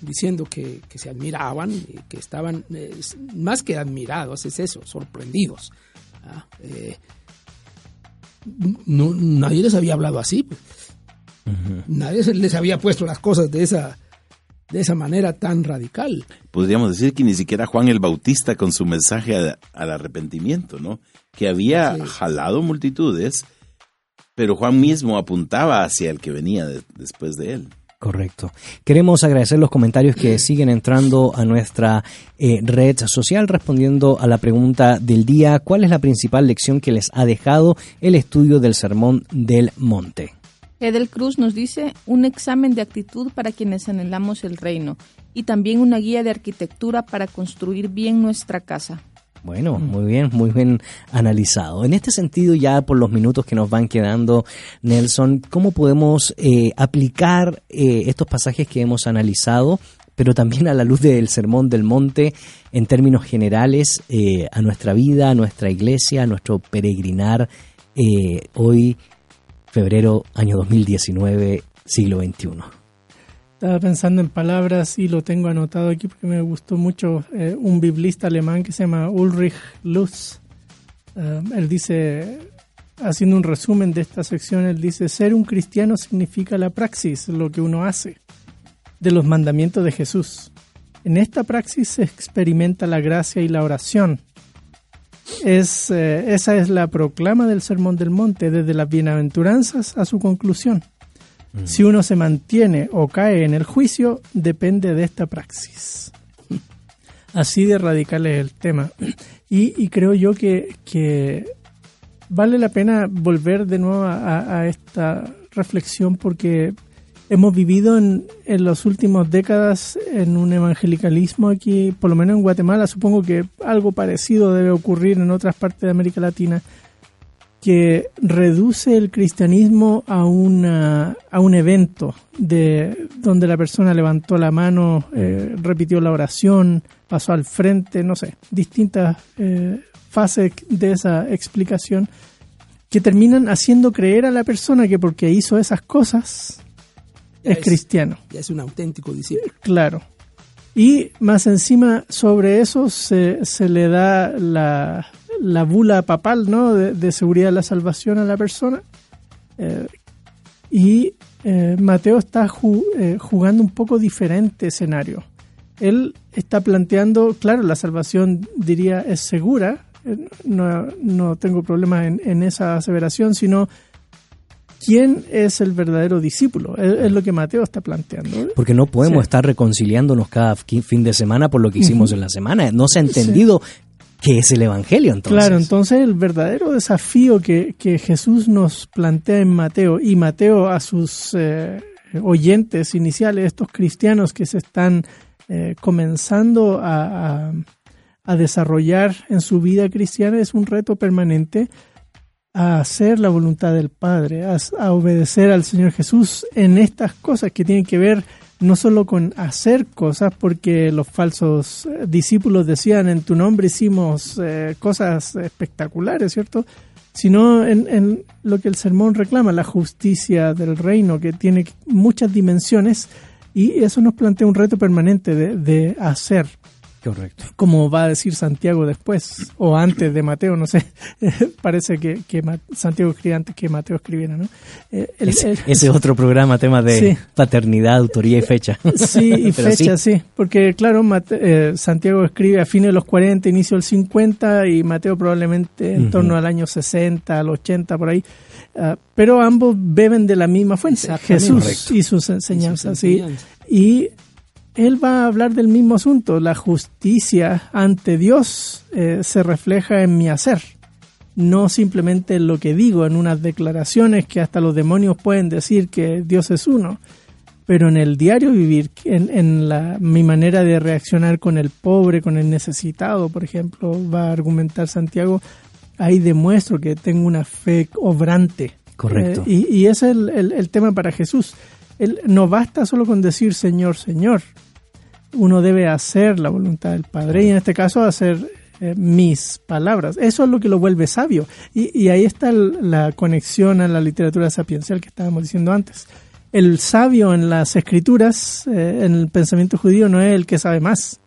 diciendo que, que se admiraban, y que estaban, eh, más que admirados, es eso, sorprendidos. ¿ah? Eh, no, nadie les había hablado así, pues. Nadie se- les había puesto las cosas de esa, de esa manera tan radical. Podríamos decir que ni siquiera Juan el Bautista con su mensaje a- al arrepentimiento, ¿no? Que había jalado multitudes, pero Juan mismo apuntaba hacia el que venía de- después de él. Correcto. Queremos agradecer los comentarios que (clears throat) siguen entrando a nuestra eh, red social respondiendo a la pregunta del día, ¿cuál es la principal lección que les ha dejado el estudio del Sermón del Monte? Edel Cruz nos dice un examen de actitud para quienes anhelamos el reino y también una guía de arquitectura para construir bien nuestra casa. Bueno, muy bien, muy bien analizado. En este sentido, ya por los minutos que nos van quedando, Nelson, ¿cómo podemos eh, aplicar eh, estos pasajes que hemos analizado, pero también a la luz del Sermón del Monte, en términos generales, eh, a nuestra vida, a nuestra iglesia, a nuestro peregrinar eh, hoy, febrero, año 2019, siglo XXI? Estaba pensando en palabras y lo tengo anotado aquí porque me gustó mucho eh, un biblista alemán que se llama Ulrich Lutz. Eh, él dice, haciendo un resumen de esta sección, él dice, ser un cristiano significa la praxis, lo que uno hace, de los mandamientos de Jesús. En esta praxis se experimenta la gracia y la oración. Es, eh, esa es la proclama del Sermón del Monte, desde las bienaventuranzas a su conclusión. Si uno se mantiene o cae en el juicio, depende de esta praxis. Así de radical es el tema. Y, y creo yo que, que vale la pena volver de nuevo a, a esta reflexión porque hemos vivido en, en las últimas décadas en un evangelicalismo aquí, por lo menos en Guatemala, supongo que algo parecido debe ocurrir en otras partes de América Latina, que reduce el cristianismo a, una, a un evento de donde la persona levantó la mano, eh, repitió la oración, pasó al frente, no sé, distintas eh, fases de esa explicación que terminan haciendo creer a la persona que porque hizo esas cosas Es cristiano. Ya es un auténtico discípulo. Claro. Y más encima, sobre eso se, se le da la, la bula papal, ¿no? De, de seguridad de la salvación a la persona. Eh, y eh, Mateo está ju- eh, jugando un poco diferente escenario. Él está planteando, claro, la salvación diría es segura, no, no tengo problema en, en esa aseveración, sino quién es el verdadero discípulo. Es, es lo que Mateo está planteando. Porque no podemos Sí. estar reconciliándonos cada fi- fin de semana por lo que hicimos en la semana. No se ha entendido qué es el Evangelio entonces. Claro, entonces el verdadero desafío que, que Jesús nos plantea en Mateo y Mateo a sus eh, oyentes iniciales, estos cristianos que se están eh, comenzando a, a- a desarrollar en su vida cristiana, es un reto permanente a hacer la voluntad del Padre, a, obedecer al Señor Jesús en estas cosas que tienen que ver no solo con hacer cosas, porque los falsos eh, discípulos decían en tu nombre hicimos eh, cosas espectaculares, ¿cierto? Sino en, en lo que el sermón reclama, la justicia del reino, que tiene muchas dimensiones, y eso nos plantea un reto permanente de, de hacer, Correcto. como va a decir Santiago después, o antes de Mateo, no sé, (laughs) parece que, que Santiago escribe antes que Mateo escribiera, ¿no? Eh, el- Ese, el- ese otro programa, tema de Sí. paternidad, autoría y fecha. (laughs) Sí, y Pero fecha, sí. Porque, claro, Mate- eh, Santiago escribe a fines de los 40, inicio del 50, y Mateo probablemente en Ujú. torno al año 60, al 80, por ahí. Ah, pero ambos beben de la misma fuente. Jesús y sus enseñanzas. sus sí. enseñanzas. Y él va a hablar del mismo asunto. La justicia ante Dios eh, se refleja en mi hacer. No simplemente en lo que digo, en unas declaraciones que hasta los demonios pueden decir que Dios es uno pero en el diario vivir, en, en la, mi manera de reaccionar con el pobre, con el necesitado, por ejemplo, va a argumentar Santiago, ahí demuestro que tengo una fe obrante. Correcto. Eh, y, y ese es el, el- el tema para Jesús. Él, no basta solo con decir Señor, Señor. Uno debe hacer la voluntad del Padre y en este caso hacer eh, mis palabras. Eso es lo que lo vuelve sabio. Y, y ahí está el- la conexión a la literatura sapiencial que estábamos diciendo antes. El sabio en las escrituras, eh, en el pensamiento judío, no es el que sabe más,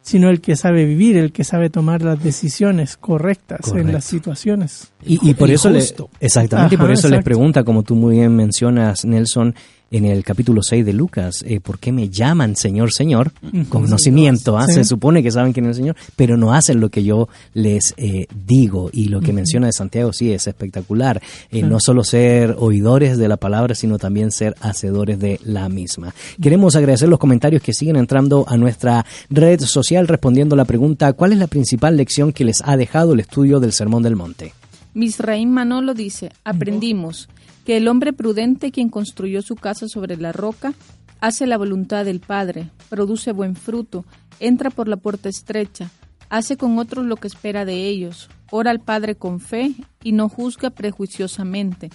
sino el que sabe vivir, el que sabe tomar las decisiones correctas en las situaciones. Y, y por El eso le, exactamente, y por eso le exacto. pregunta, como tú muy bien mencionas, Nelson, en el capítulo 6 de Lucas, eh, ¿por qué me llaman Señor, Señor? Conocimiento, ¿ah? Sí. se supone que saben quién es el Señor, pero no hacen lo que yo les eh, digo. Y lo que menciona de Santiago sí es espectacular. Eh, No solo ser oidores de la palabra, sino también ser hacedores de la misma. Queremos agradecer los comentarios que siguen entrando a nuestra red social respondiendo la pregunta, ¿cuál es la principal lección que les ha dejado el estudio del Sermón del Monte? Misraín Manolo dice, aprendimos que el hombre prudente quien construyó su casa sobre la roca hace la voluntad del Padre, produce buen fruto, entra por la puerta estrecha, hace con otros lo que espera de ellos, ora al Padre con fe y no juzga prejuiciosamente.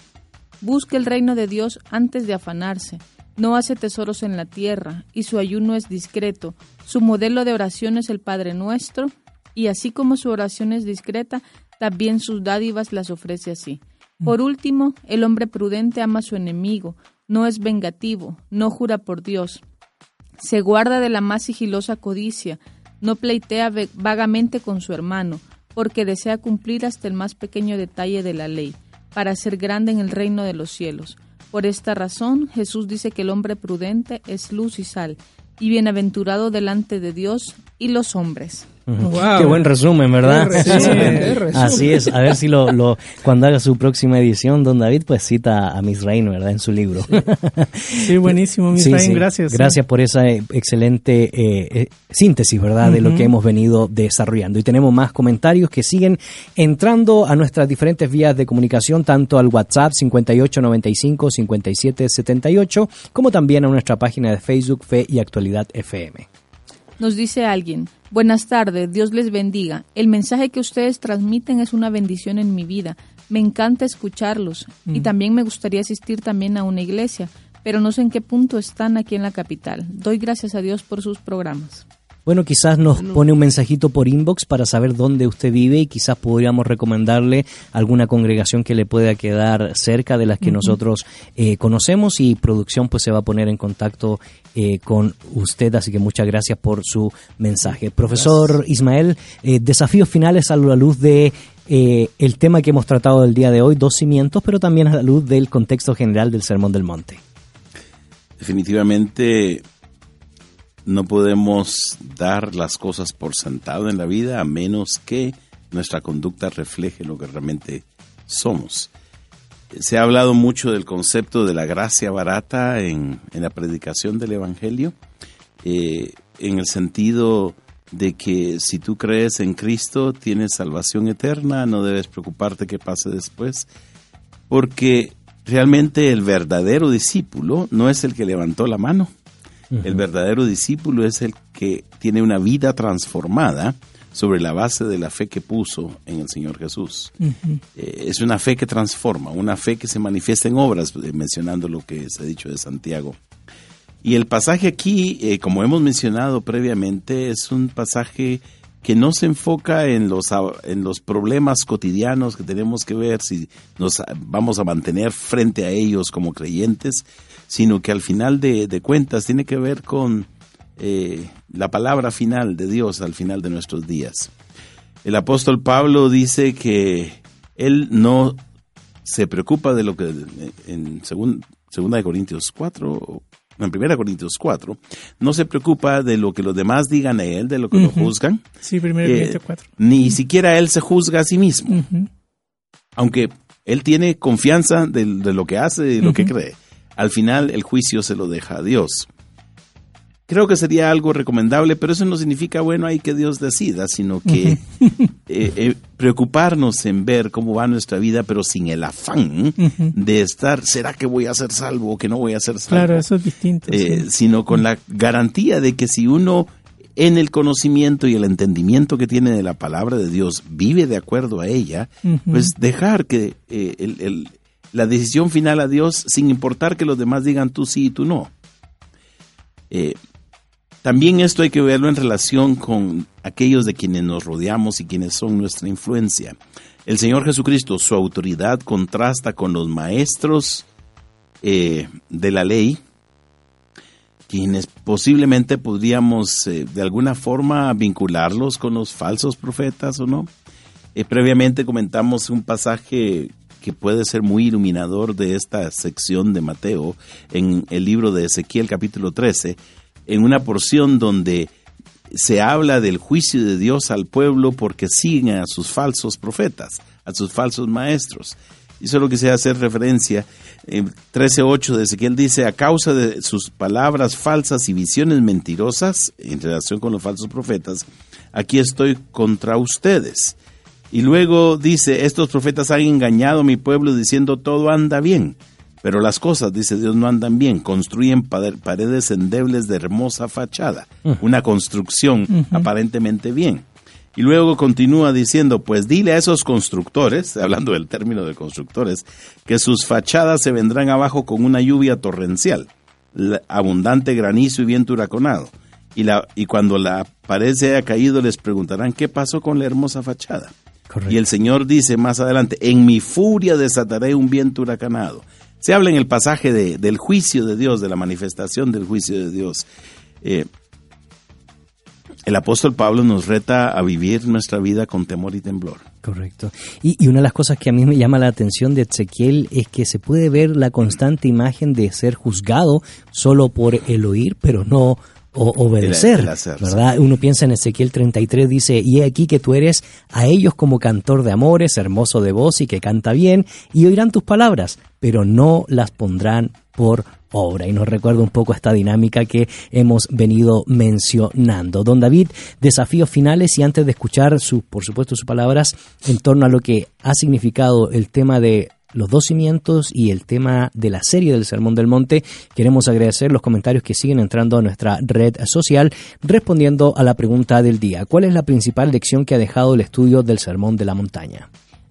Busca el reino de Dios antes de afanarse. No hace tesoros en la tierra y su ayuno es discreto. Su modelo de oración es el Padre Nuestro y así como su oración es discreta, también sus dádivas las ofrece así. Por último, el hombre prudente ama a su enemigo, no es vengativo, no jura por Dios, se guarda de la más sigilosa codicia, no pleitea vagamente con su hermano, porque desea cumplir hasta el más pequeño detalle de la ley, para ser grande en el reino de los cielos. Por esta razón, Jesús dice que el hombre prudente es luz y sal, y bienaventurado delante de Dios y los hombres. Qué buen resumen, ¿verdad? Qué resumen, qué resumen. Así es, a ver si lo, lo cuando haga su próxima edición, don David pues cita a Misraín, ¿verdad? En su libro. Sí, buenísimo, Sí, Misraín, sí. gracias. Gracias por esa eh, excelente eh, eh, síntesis, ¿verdad? De lo que hemos venido desarrollando. Y tenemos más comentarios que siguen entrando a nuestras diferentes vías de comunicación, tanto al WhatsApp 5895-5778, como también a nuestra página de Facebook Fe y Actualidad FM. Nos dice alguien, buenas tardes, Dios les bendiga. El mensaje que ustedes transmiten es una bendición en mi vida. Me encanta escucharlos y Mm. también me gustaría asistir también a una iglesia, pero no sé en qué punto están aquí en la capital. Doy gracias a Dios por sus programas. Bueno, quizás nos pone un mensajito por inbox para saber dónde usted vive y quizás podríamos recomendarle alguna congregación que le pueda quedar cerca de las que nosotros eh, conocemos y producción pues se va a poner en contacto eh, con usted, así que muchas gracias por su mensaje. Profesor Ismael, eh, desafíos finales a la luz de eh, el tema que hemos tratado el día de hoy, dos cimientos, pero también a la luz del contexto general del Sermón del Monte. Definitivamente no podemos dar las cosas por sentado en la vida a menos que nuestra conducta refleje lo que realmente somos. Se ha hablado mucho del concepto de la gracia barata en, la predicación del Evangelio, eh, en el sentido de que si tú crees en Cristo tienes salvación eterna, no debes preocuparte qué pase después, porque realmente el verdadero discípulo no es el que levantó la mano, el verdadero discípulo es el que tiene una vida transformada sobre la base de la fe que puso en el Señor Jesús. Eh, es una fe que transforma, una fe que se manifiesta en obras, eh, mencionando lo que se ha dicho de Santiago. Y el pasaje aquí, eh, como hemos mencionado previamente, es un pasaje que no se enfoca en los, en los problemas cotidianos que tenemos que ver si nos vamos a mantener frente a ellos como creyentes, sino que al final de, de cuentas tiene que ver con eh, la palabra final de Dios al final de nuestros días. El apóstol Pablo dice que él no se preocupa de lo que en segun- segunda de Corintios 4 o en primera de Corintios 4 no se preocupa de lo que los demás digan a él, de lo que lo juzgan. Sí, primero Eh, Corintios 4. Ni siquiera él se juzga a sí mismo, aunque él tiene confianza de, de lo que hace y lo que cree. Al final el juicio se lo deja a Dios. Creo que sería algo recomendable, pero eso no significa, bueno, hay que Dios decida, sino que (laughs) eh, eh, preocuparnos en ver cómo va nuestra vida, pero sin el afán de estar, ¿será que voy a ser salvo o que no voy a ser salvo? Claro, eso es distinto. Eh, sí. Sino con la garantía de que si uno en el conocimiento y el entendimiento que tiene de la palabra de Dios vive de acuerdo a ella, pues dejar que eh, el- el- la decisión final a Dios sin importar que los demás digan tú sí y tú no. Eh, también esto hay que verlo en relación con aquellos de quienes nos rodeamos y quienes son nuestra influencia. El Señor Jesucristo, su autoridad contrasta con los maestros eh, de la ley, quienes posiblemente podríamos eh, de alguna forma vincularlos con los falsos profetas o no. Previamente comentamos un pasaje que puede ser muy iluminador de esta sección de Mateo en el libro de Ezequiel capítulo 13, en una porción donde se habla del juicio de Dios al pueblo porque siguen a sus falsos profetas, a sus falsos maestros. Y solo quisiera hacer referencia. En 13.8 de Ezequiel dice, a causa de sus palabras falsas y visiones mentirosas en relación con los falsos profetas, aquí estoy contra ustedes. Y luego dice, estos profetas han engañado a mi pueblo diciendo todo anda bien. Pero las cosas, dice Dios, no andan bien. Construyen paredes endebles de hermosa fachada. Una construcción aparentemente bien. Y luego continúa diciendo, pues dile a esos constructores, hablando del término de constructores, que sus fachadas se vendrán abajo con una lluvia torrencial, abundante granizo y viento huraconado. Y, la, y cuando la pared se haya caído les preguntarán, ¿qué pasó con la hermosa fachada? Y el Señor dice más adelante, en mi furia desataré un viento huracanado. Se habla en el pasaje de- del juicio de Dios, de la manifestación del juicio de Dios. Eh, el apóstol Pablo nos reta a vivir nuestra vida con temor y temblor. Correcto. Y, y una de las cosas que a mí me llama la atención de Ezequiel es que se puede ver la constante imagen de ser juzgado solo por el oír, pero no o- obedecer, El- el hacer, ¿verdad? Uno piensa en Ezequiel 33, dice, y he aquí que tú eres a ellos como cantor de amores, hermoso de voz y que canta bien, y oirán tus palabras, pero no las pondrán por obra. Y nos recuerda un poco esta dinámica que hemos venido mencionando. Don David, desafíos finales y antes de escuchar, sus, por supuesto, sus palabras en torno a lo que ha significado el tema de los dos cimientos y el tema de la serie del Sermón del Monte. Queremos agradecer los comentarios que siguen entrando a nuestra red social respondiendo a la pregunta del día. ¿Cuál es la principal lección que ha dejado el estudio del Sermón de la Montaña?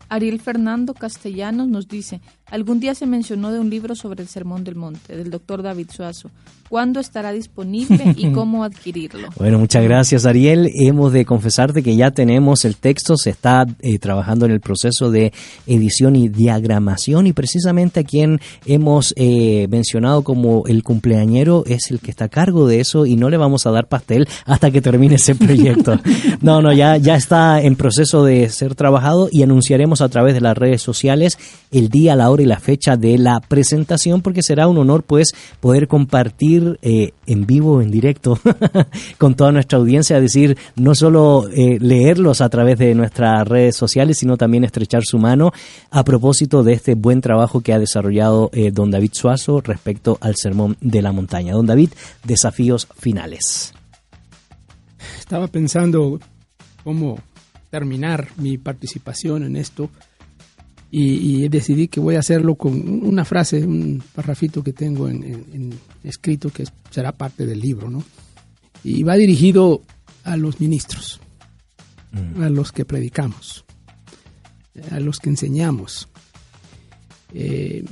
Ariel Fernando Castellanos nos dice, algún día se mencionó de un libro sobre el Sermón del Monte, del doctor David Suazo. ¿Cuándo estará disponible y (laughs) cómo adquirirlo? Bueno, muchas gracias Ariel. Hemos de confesarte que ya tenemos el texto, se está eh, trabajando en el proceso de edición y diagramación y precisamente a quien hemos eh, mencionado como el cumpleañero es el que está a cargo de eso y no le vamos a dar pastel hasta que termine ese proyecto. (laughs) No, no, ya, ya está en proceso de ser trabajado y anunciaremos a través de las redes sociales el día, la hora y la fecha de la presentación porque será un honor pues poder compartir eh, en vivo, en directo, (laughs) con toda nuestra audiencia, es decir, no solo eh, leerlos a través de nuestras redes sociales, sino también estrechar su mano a propósito de este buen trabajo que ha desarrollado eh, don David Suazo respecto al Sermón de la Montaña. Don David, desafíos finales. Estaba pensando cómo terminar mi participación en esto y, y decidí que voy a hacerlo con una frase, un parrafito que tengo en, en- en escrito que será parte del libro, ¿no? Y va dirigido a los ministros, a los que predicamos, a los que enseñamos. Eh,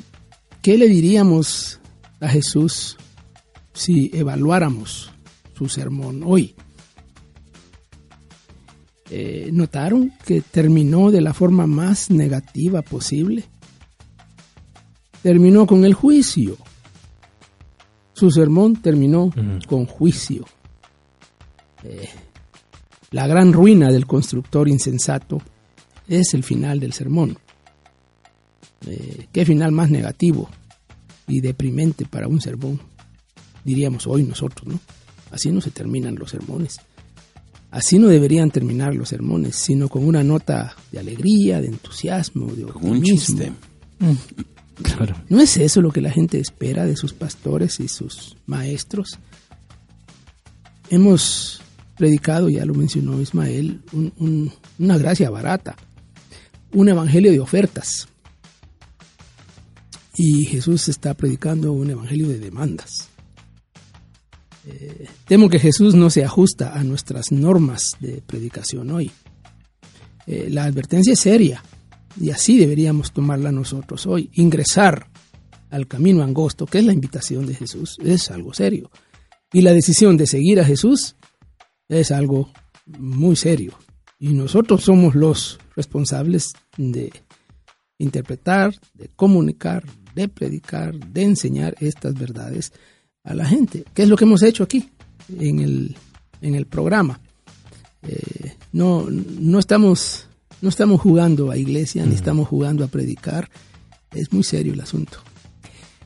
¿Qué le diríamos a Jesús si evaluáramos su sermón hoy? Eh, ¿Notaron que terminó de la forma más negativa posible? Terminó con el juicio. Su sermón terminó con juicio. Eh, la gran ruina del constructor insensato es el final del sermón. Eh, ¿Qué final más negativo y deprimente para un sermón? Diríamos hoy nosotros, ¿no? Así no se terminan los sermones. Así no deberían terminar los sermones, sino con una nota de alegría, de entusiasmo, de Con un optimismo. chiste. (laughs) Claro. ¿No es eso lo que la gente espera de sus pastores y sus maestros? Hemos predicado, ya lo mencionó Ismael, un- un- una gracia barata, un evangelio de ofertas. Y Jesús está predicando un evangelio de demandas. Eh, temo que Jesús no se ajusta a nuestras normas de predicación hoy. Eh, la advertencia es seria y así deberíamos tomarla nosotros hoy. Ingresar al camino angosto, que es la invitación de Jesús, es algo serio. Y la decisión de seguir a Jesús es algo muy serio. Y nosotros somos los responsables de interpretar, de comunicar, de predicar, de enseñar estas verdades a la gente. ¿Qué es lo que hemos hecho aquí en el, en el programa? Eh, no, no, estamos, no estamos jugando a iglesia, ni estamos jugando a predicar. Es muy serio el asunto.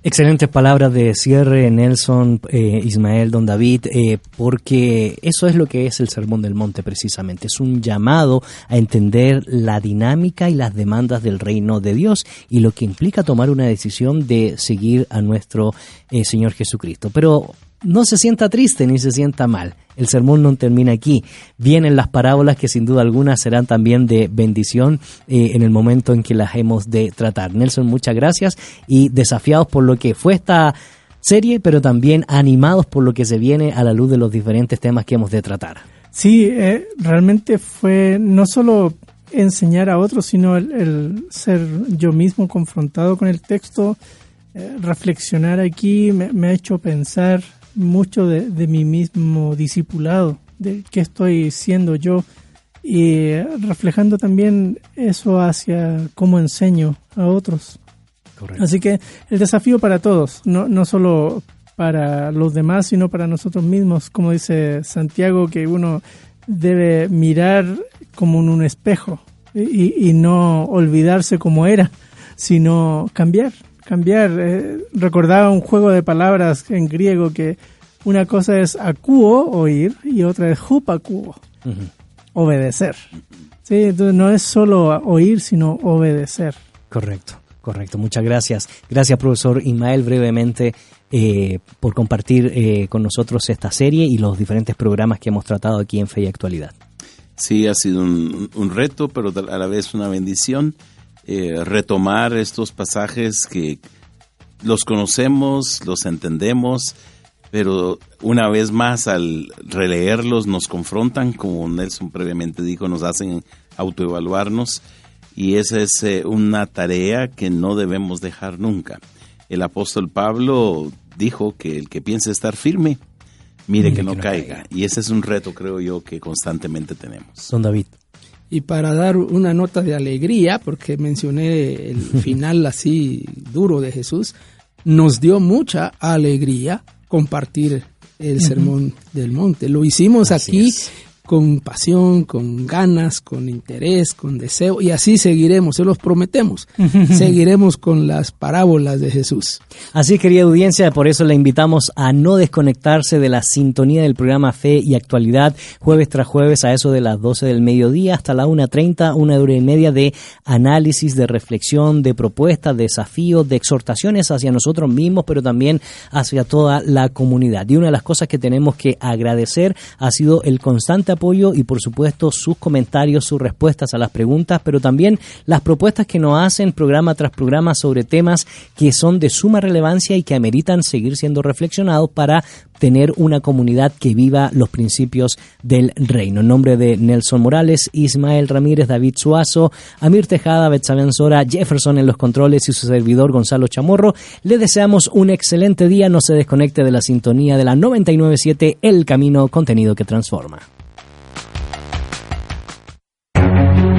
Excelentes palabras de cierre, Nelson, eh, Ismael, don David, eh, porque eso es lo que es el Sermón del Monte precisamente. Es un llamado a entender la dinámica y las demandas del reino de Dios y lo que implica tomar una decisión de seguir a nuestro eh, Señor Jesucristo. Pero no se sienta triste ni se sienta mal. El sermón no termina aquí. Vienen las parábolas que sin duda alguna serán también de bendición eh, en el momento en que las hemos de tratar. Nelson, muchas gracias y desafiados por lo que fue esta serie, pero también animados por lo que se viene a la luz de los diferentes temas que hemos de tratar. Sí, eh, realmente fue no solo enseñar a otros, sino el, ser yo mismo confrontado con el texto, eh, reflexionar aquí me ha hecho pensar mucho de, de mi mismo discipulado, de qué estoy siendo yo y reflejando también eso hacia cómo enseño a otros. Así que el desafío para todos, no, no solo para los demás, sino para nosotros mismos, como dice Santiago, que uno debe mirar como en un espejo y, y no olvidarse como era, sino cambiar, cambiar. Eh, recordaba un juego de palabras en griego que Una cosa es acuo, oír, y otra es hupacuo, obedecer. Sí, entonces no es solo oír, sino obedecer. Correcto, correcto. Muchas gracias. Gracias, profesor Ismael, brevemente eh, por compartir eh, con nosotros esta serie y los diferentes programas que hemos tratado aquí en Fe y Actualidad. Sí, ha sido un, un reto, pero a la vez una bendición eh, retomar estos pasajes que los conocemos, los entendemos, pero una vez más al releerlos nos confrontan, como Nelson previamente dijo, nos hacen autoevaluarnos y esa es eh, una tarea que no debemos dejar nunca. El apóstol Pablo dijo que el que piense estar firme, mire, que, no, caiga. Y ese es un reto, creo yo, que constantemente tenemos. Don David. Y para dar una nota de alegría, porque mencioné el (laughs) final así duro de Jesús, nos dio mucha alegría compartir el sermón del monte. Lo hicimos aquí con pasión, con ganas, con interés, con deseo, y así seguiremos, se los prometemos. (laughs) seguiremos con las parábolas de Jesús. Así, querida audiencia, por eso la invitamos a no desconectarse de la sintonía del programa Fe y Actualidad, jueves tras jueves a eso de las 12 del mediodía hasta la 1.30, una hora y media de análisis, de reflexión, de propuestas, de desafíos, de exhortaciones hacia nosotros mismos, pero también hacia toda la comunidad. Y una de las cosas que tenemos que agradecer ha sido el constante apoyo y por supuesto sus comentarios, sus respuestas a las preguntas, pero también las propuestas que nos hacen programa tras programa sobre temas que son de suma relevancia y que ameritan seguir siendo reflexionados para tener una comunidad que viva los principios del reino. En nombre de Nelson Morales, Ismael Ramírez, David Suazo, Amir Tejada, Betsaben Sora, Jefferson en los controles y su servidor Gonzalo Chamorro, le deseamos un excelente día. No se desconecte de la sintonía de la 997 El Camino, contenido que transforma.